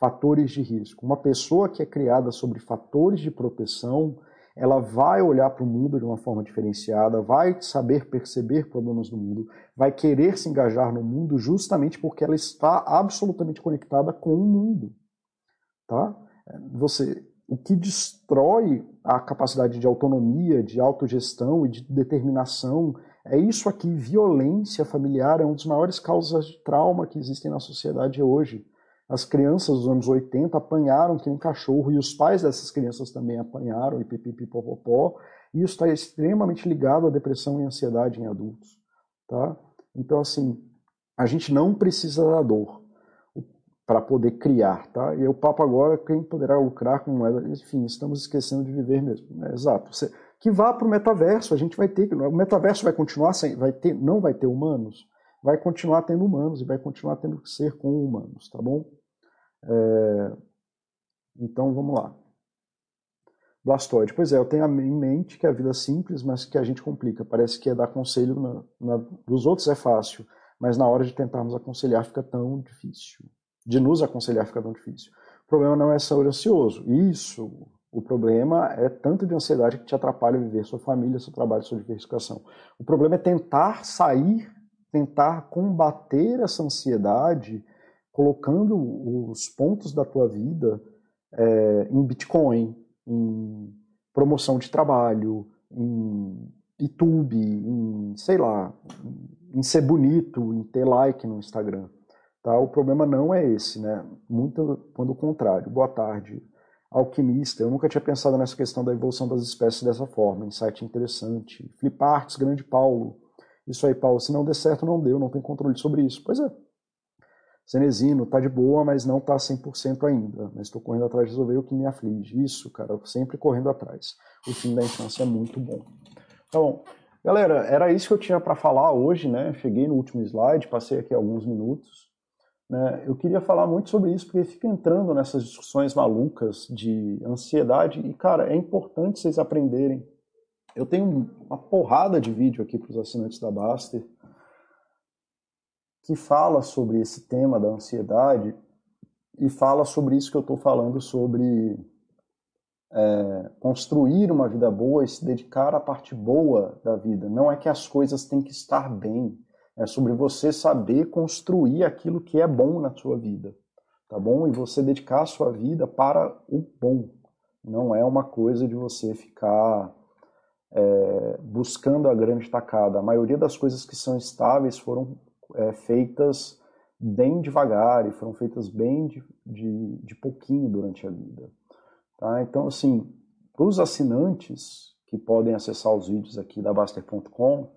fatores de risco. Uma pessoa que é criada sobre fatores de proteção, ela vai olhar para o mundo de uma forma diferenciada, vai saber perceber problemas do mundo, vai querer se engajar no mundo justamente porque ela está absolutamente conectada com o mundo. Tá? Você o que destrói a capacidade de autonomia, de autogestão e de determinação é isso aqui. Violência familiar é uma das maiores causas de trauma que existem na sociedade hoje. As crianças dos anos 80 apanharam que um cachorro e os pais dessas crianças também apanharam e pipipipopopó. E isso está extremamente ligado à depressão e ansiedade em adultos. Tá? Então, assim, a gente não precisa da dor para poder criar, tá? E o papo agora, quem poderá lucrar com moeda, enfim, estamos esquecendo de viver mesmo, né? Exato. Você, que vá para o metaverso, a gente vai ter, o metaverso vai continuar sem, vai ter, não vai ter humanos, vai continuar tendo humanos e vai continuar tendo que ser com humanos, tá bom? É, então vamos lá. Blastoide, pois é, eu tenho em mente que a vida é simples, mas que a gente complica. Parece que é dar conselho na, na, dos outros é fácil, mas na hora de tentarmos aconselhar fica tão difícil de nos aconselhar fica tão difícil. O problema não é ser ansioso. Isso, o problema é tanto de ansiedade que te atrapalha viver sua família, seu trabalho, sua diversificação. O problema é tentar sair, tentar combater essa ansiedade, colocando os pontos da tua vida é, em Bitcoin, em promoção de trabalho, em YouTube, em, sei lá, em ser bonito, em ter like no Instagram. Tá? O problema não é esse, né? Muito quando o contrário. Boa tarde, alquimista. Eu nunca tinha pensado nessa questão da evolução das espécies dessa forma. Insight interessante. Fliparts, grande Paulo. Isso aí, Paulo. Se não der certo, não deu. Não tem controle sobre isso. Pois é. Cenezino, tá de boa, mas não tá 100% ainda. Mas estou correndo atrás de resolver o que me aflige. Isso, cara, sempre correndo atrás. O fim da infância é muito bom. Bom. Galera, era isso que eu tinha para falar hoje, né? Cheguei no último slide, passei aqui alguns minutos. Né? Eu queria falar muito sobre isso, porque fica entrando nessas discussões malucas de ansiedade, e, cara, é importante vocês aprenderem. Eu tenho uma porrada de vídeo aqui para os assinantes da Baster que fala sobre esse tema da ansiedade e fala sobre isso que eu estou falando sobre é, construir uma vida boa e se dedicar à parte boa da vida. Não é que as coisas têm que estar bem, é sobre você saber construir aquilo que é bom na sua vida, tá bom? E você dedicar a sua vida para o bom. Não é uma coisa de você ficar é, buscando a grande tacada. A maioria das coisas que são estáveis foram é, feitas bem devagar e foram feitas bem de, de, de pouquinho durante a vida. Tá? Então, assim, para os assinantes que podem acessar os vídeos aqui da Baster.com,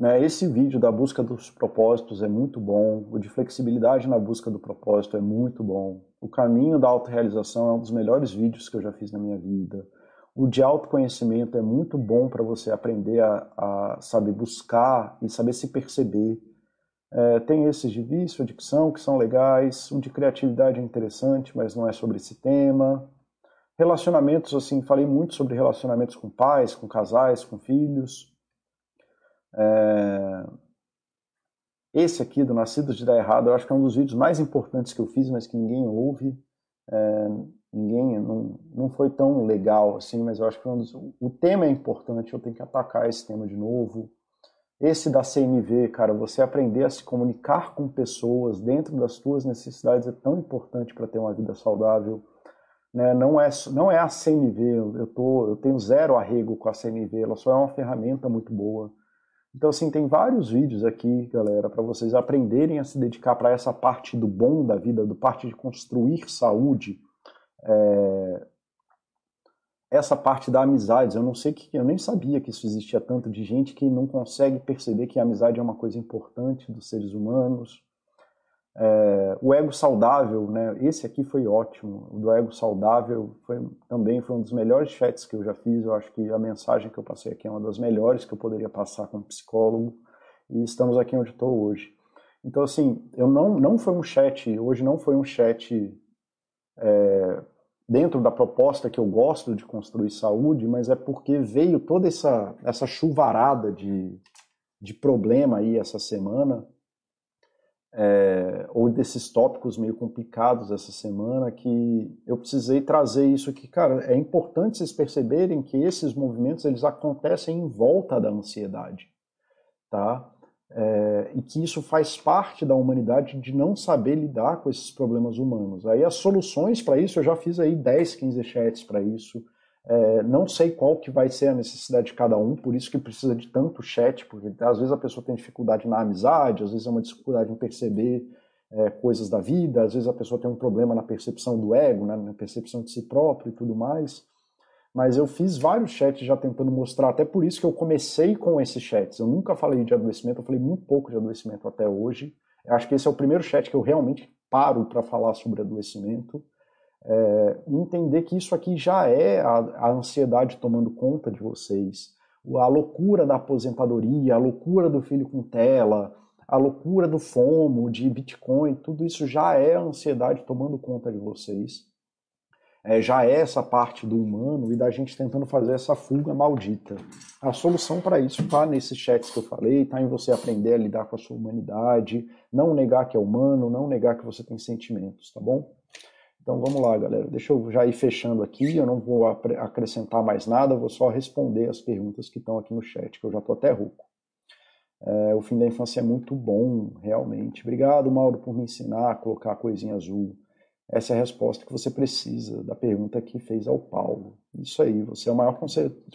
né? Esse vídeo da busca dos propósitos é muito bom, o de flexibilidade na busca do propósito é muito bom, o caminho da autorrealização é um dos melhores vídeos que eu já fiz na minha vida. O de autoconhecimento é muito bom para você aprender a, a, saber buscar e saber se perceber. É, tem esses de vício, adicção, que são legais. O de criatividade é interessante, mas não é sobre esse tema. Relacionamentos, assim, falei muito sobre relacionamentos com pais, com casais, com filhos. É... Esse aqui, do Nascidos de Dar Errado, eu acho que é um dos vídeos mais importantes que eu fiz, mas que ninguém ouve. É... Ninguém, não, não foi tão legal assim, mas eu acho que um dos... o tema é importante, eu tenho que atacar esse tema de novo. Esse da CNV, cara, você aprender a se comunicar com pessoas dentro das suas necessidades é tão importante para ter uma vida saudável. Né? Não, é, não é a CNV, eu, tô, eu tenho zero arrego com a CNV, ela só é uma ferramenta muito boa. Então, assim, tem vários vídeos aqui, galera, para vocês aprenderem a se dedicar para essa parte do bom da vida, do parte de construir saúde, é, essa parte da amizade. Eu não sei que, eu nem sabia que isso existia tanto de gente que não consegue perceber que a amizade é uma coisa importante dos seres humanos. É, o ego saudável, né? Esse aqui foi ótimo. O do ego saudável foi, também foi um dos melhores chats que eu já fiz. Eu acho que a mensagem que eu passei aqui é uma das melhores que eu poderia passar como psicólogo. E estamos aqui onde estou hoje. Então, assim, eu não, não foi um chat, hoje não foi um chat é, dentro da proposta que eu gosto de construir saúde, mas é porque veio toda essa, essa chuvarada de, de problema aí essa semana é, ou desses tópicos meio complicados essa semana que eu precisei trazer isso aqui. Cara, é importante vocês perceberem que esses movimentos eles acontecem em volta da ansiedade, tá? É, e que isso faz parte da humanidade de não saber lidar com esses problemas humanos. Aí as soluções para isso, eu já fiz aí 10, 15 chats para isso, é, não sei qual que vai ser a necessidade de cada um, por isso que precisa de tanto chat, porque às vezes a pessoa tem dificuldade na amizade, às vezes é uma dificuldade em perceber é, coisas da vida, às vezes a pessoa tem um problema na percepção do ego, né, na percepção de si próprio e tudo mais. Mas eu fiz vários chats já tentando mostrar, até por isso que eu comecei com esses chats. Eu nunca falei de adoecimento, eu falei muito pouco de adoecimento até hoje. Eu acho que esse é o primeiro chat que eu realmente paro para falar sobre adoecimento é, entender que isso aqui já é a, a ansiedade tomando conta de vocês, a loucura da aposentadoria, a loucura do filho com tela, a loucura do FOMO, de Bitcoin, tudo isso já é a ansiedade tomando conta de vocês. É, já é essa parte do humano e da gente tentando fazer essa fuga maldita. A solução para isso está nesses chats que eu falei, está em você aprender a lidar com a sua humanidade, não negar que é humano, não negar que você tem sentimentos, tá bom? Então vamos lá, galera. Deixa eu já ir fechando aqui. Eu não vou acrescentar mais nada, vou só responder as perguntas que estão aqui no chat, que eu já estou até rouco. É, o fim da infância é muito bom, realmente. Obrigado, Mauro, por me ensinar a colocar a coisinha azul. Essa é a resposta que você precisa da pergunta que fez ao Paulo. Isso aí, você é o maior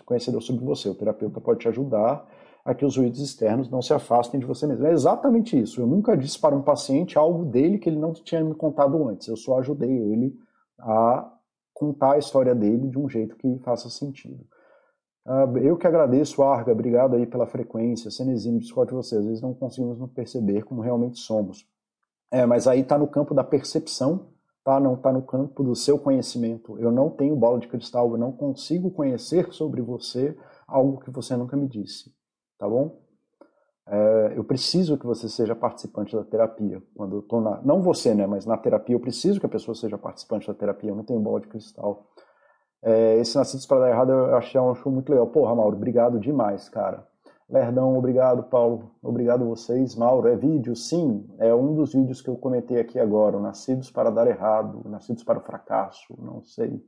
conhecedor sobre você. O terapeuta pode te ajudar a que os ruídos externos não se afastem de você mesmo. É exatamente isso. Eu nunca disse para um paciente algo dele que ele não tinha me contado antes. Eu só ajudei ele a contar a história dele de um jeito que faça sentido. Uh, eu que agradeço, Arga, obrigado aí pela frequência, Cenezino, discordo de você, às vezes não conseguimos nos perceber como realmente somos. É, mas aí está no campo da percepção, tá? não está no campo do seu conhecimento. Eu não tenho bola de cristal, eu não consigo conhecer sobre você algo que você nunca me disse tá bom? É, eu preciso que você seja participante da terapia. Quando eu tô na, não você, né, mas na terapia eu preciso que a pessoa seja participante da terapia. Eu não tenho bola de cristal. É, esse Nascidos para dar errado eu achei um show muito legal. Porra, Mauro, obrigado demais, cara. Lerdão, obrigado, Paulo. Obrigado vocês. Mauro, é vídeo? Sim, é um dos vídeos que eu comentei aqui agora. Nascidos para dar errado, Nascidos para o fracasso, não sei.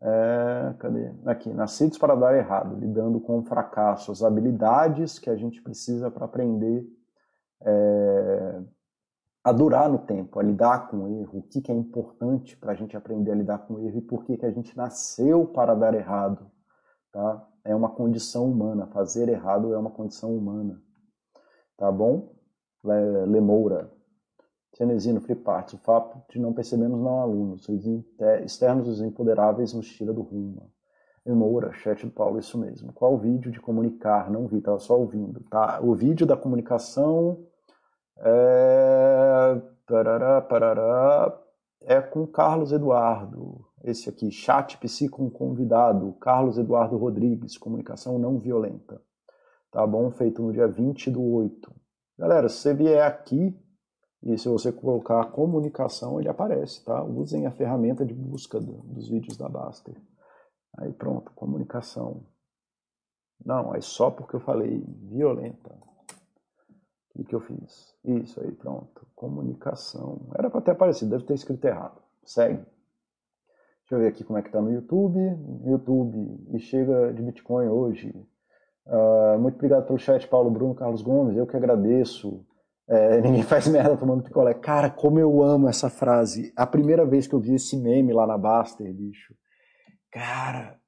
É, cadê? Aqui, nascidos para dar errado, lidando com o fracasso, as habilidades que a gente precisa para aprender é, a durar no tempo, a lidar com o erro, o que, que é importante para a gente aprender a lidar com o erro e por que, que a gente nasceu para dar errado. Tá? É uma condição humana, fazer errado é uma condição humana. Tá bom? Lemoura. Cenezino, Free Parts, o fato de não percebermos não alunos, os externos os empoderáveis nos tira do rumo. Emoura, chat do Paulo, isso mesmo. Qual o vídeo de comunicar? Não vi, estava só ouvindo. Tá? O vídeo da comunicação é... Parará, parará, é com Carlos Eduardo. Esse aqui, chat psi com convidado, Carlos Eduardo Rodrigues, comunicação não violenta. Tá bom? Feito no dia 20 do 8. Galera, se você vier aqui, e se você colocar comunicação, ele aparece, tá? Usem a ferramenta de busca do, dos vídeos da Baster. Aí pronto, comunicação. Não, é só porque eu falei violenta. O que, eu fiz? Isso aí, pronto. Comunicação. Era para ter aparecido, deve ter escrito errado. Segue. Deixa eu ver aqui como é que tá no YouTube. YouTube. E chega de Bitcoin hoje. Uh, muito obrigado pelo chat, Paulo Bruno Carlos Gomes. Eu que agradeço. É, ninguém faz merda tomando picolé. Cara, como eu amo essa frase. A primeira vez que eu vi esse meme lá na Baster, bicho. Cara,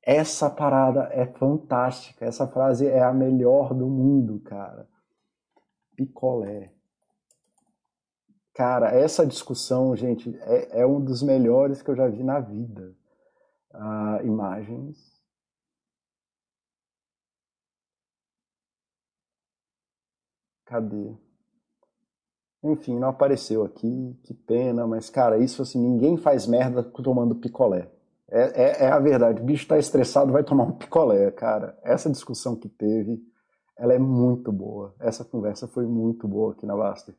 essa parada é fantástica. Essa frase é a melhor do mundo, cara. Picolé. Cara, essa discussão, gente, é, é um dos melhores que eu já vi na vida. Ah, imagens. Cadê? Enfim, não apareceu aqui, que pena, mas cara, isso assim, ninguém faz merda tomando picolé. É, é, é a verdade, o bicho tá estressado, vai tomar um picolé, cara. Essa discussão que teve, ela é muito boa. Essa conversa foi muito boa aqui na Baster.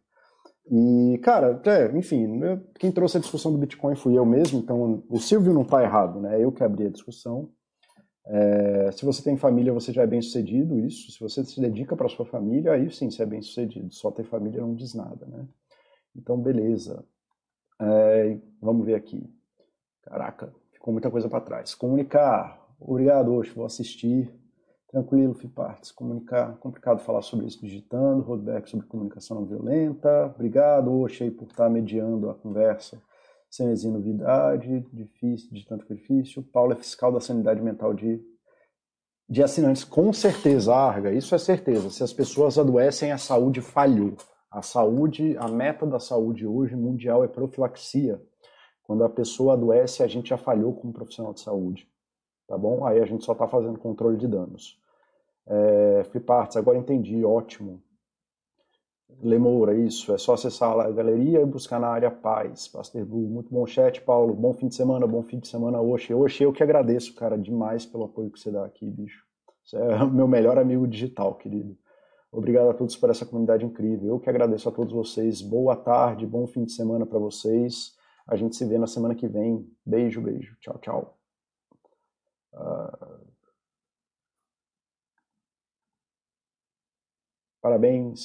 E, cara, é, enfim, quem trouxe a discussão do Bitcoin fui eu mesmo, então o Silvio não tá errado, né? Eu que abri a discussão. É, se você tem família, você já é bem sucedido, isso. Se você se dedica para sua família, aí sim você é bem sucedido. Só ter família não diz nada, né? Então, beleza. É, vamos ver aqui. Caraca, ficou muita coisa para trás. Comunicar. Obrigado, hoje vou assistir. Tranquilo, Fipartes. Comunicar. Complicado falar sobre isso digitando. Roadback sobre comunicação não violenta. Obrigado, Oxe, por estar mediando a conversa sem novidade, difícil, de tanto que é difícil. Paulo é fiscal da sanidade mental de, de assinantes. Com certeza, Arga, isso é certeza. Se as pessoas adoecem, a saúde falhou. A saúde, a meta da saúde hoje mundial é profilaxia. Quando a pessoa adoece, a gente já falhou como profissional de saúde. Tá bom? Aí a gente só está fazendo controle de danos. É, Free agora entendi, ótimo. Lemoura, isso. É só acessar a galeria e buscar na área Paz. Pastor Blue, muito bom chat, Paulo. Bom fim de semana, bom fim de semana, Oxe. Oxe, eu que agradeço, cara, demais pelo apoio que você dá aqui, bicho. Você é meu melhor amigo digital, querido. Obrigado a todos por essa comunidade incrível. Eu que agradeço a todos vocês. Boa tarde, bom fim de semana para vocês. A gente se vê na semana que vem. Beijo, beijo. Tchau, tchau. Uh... Parabéns.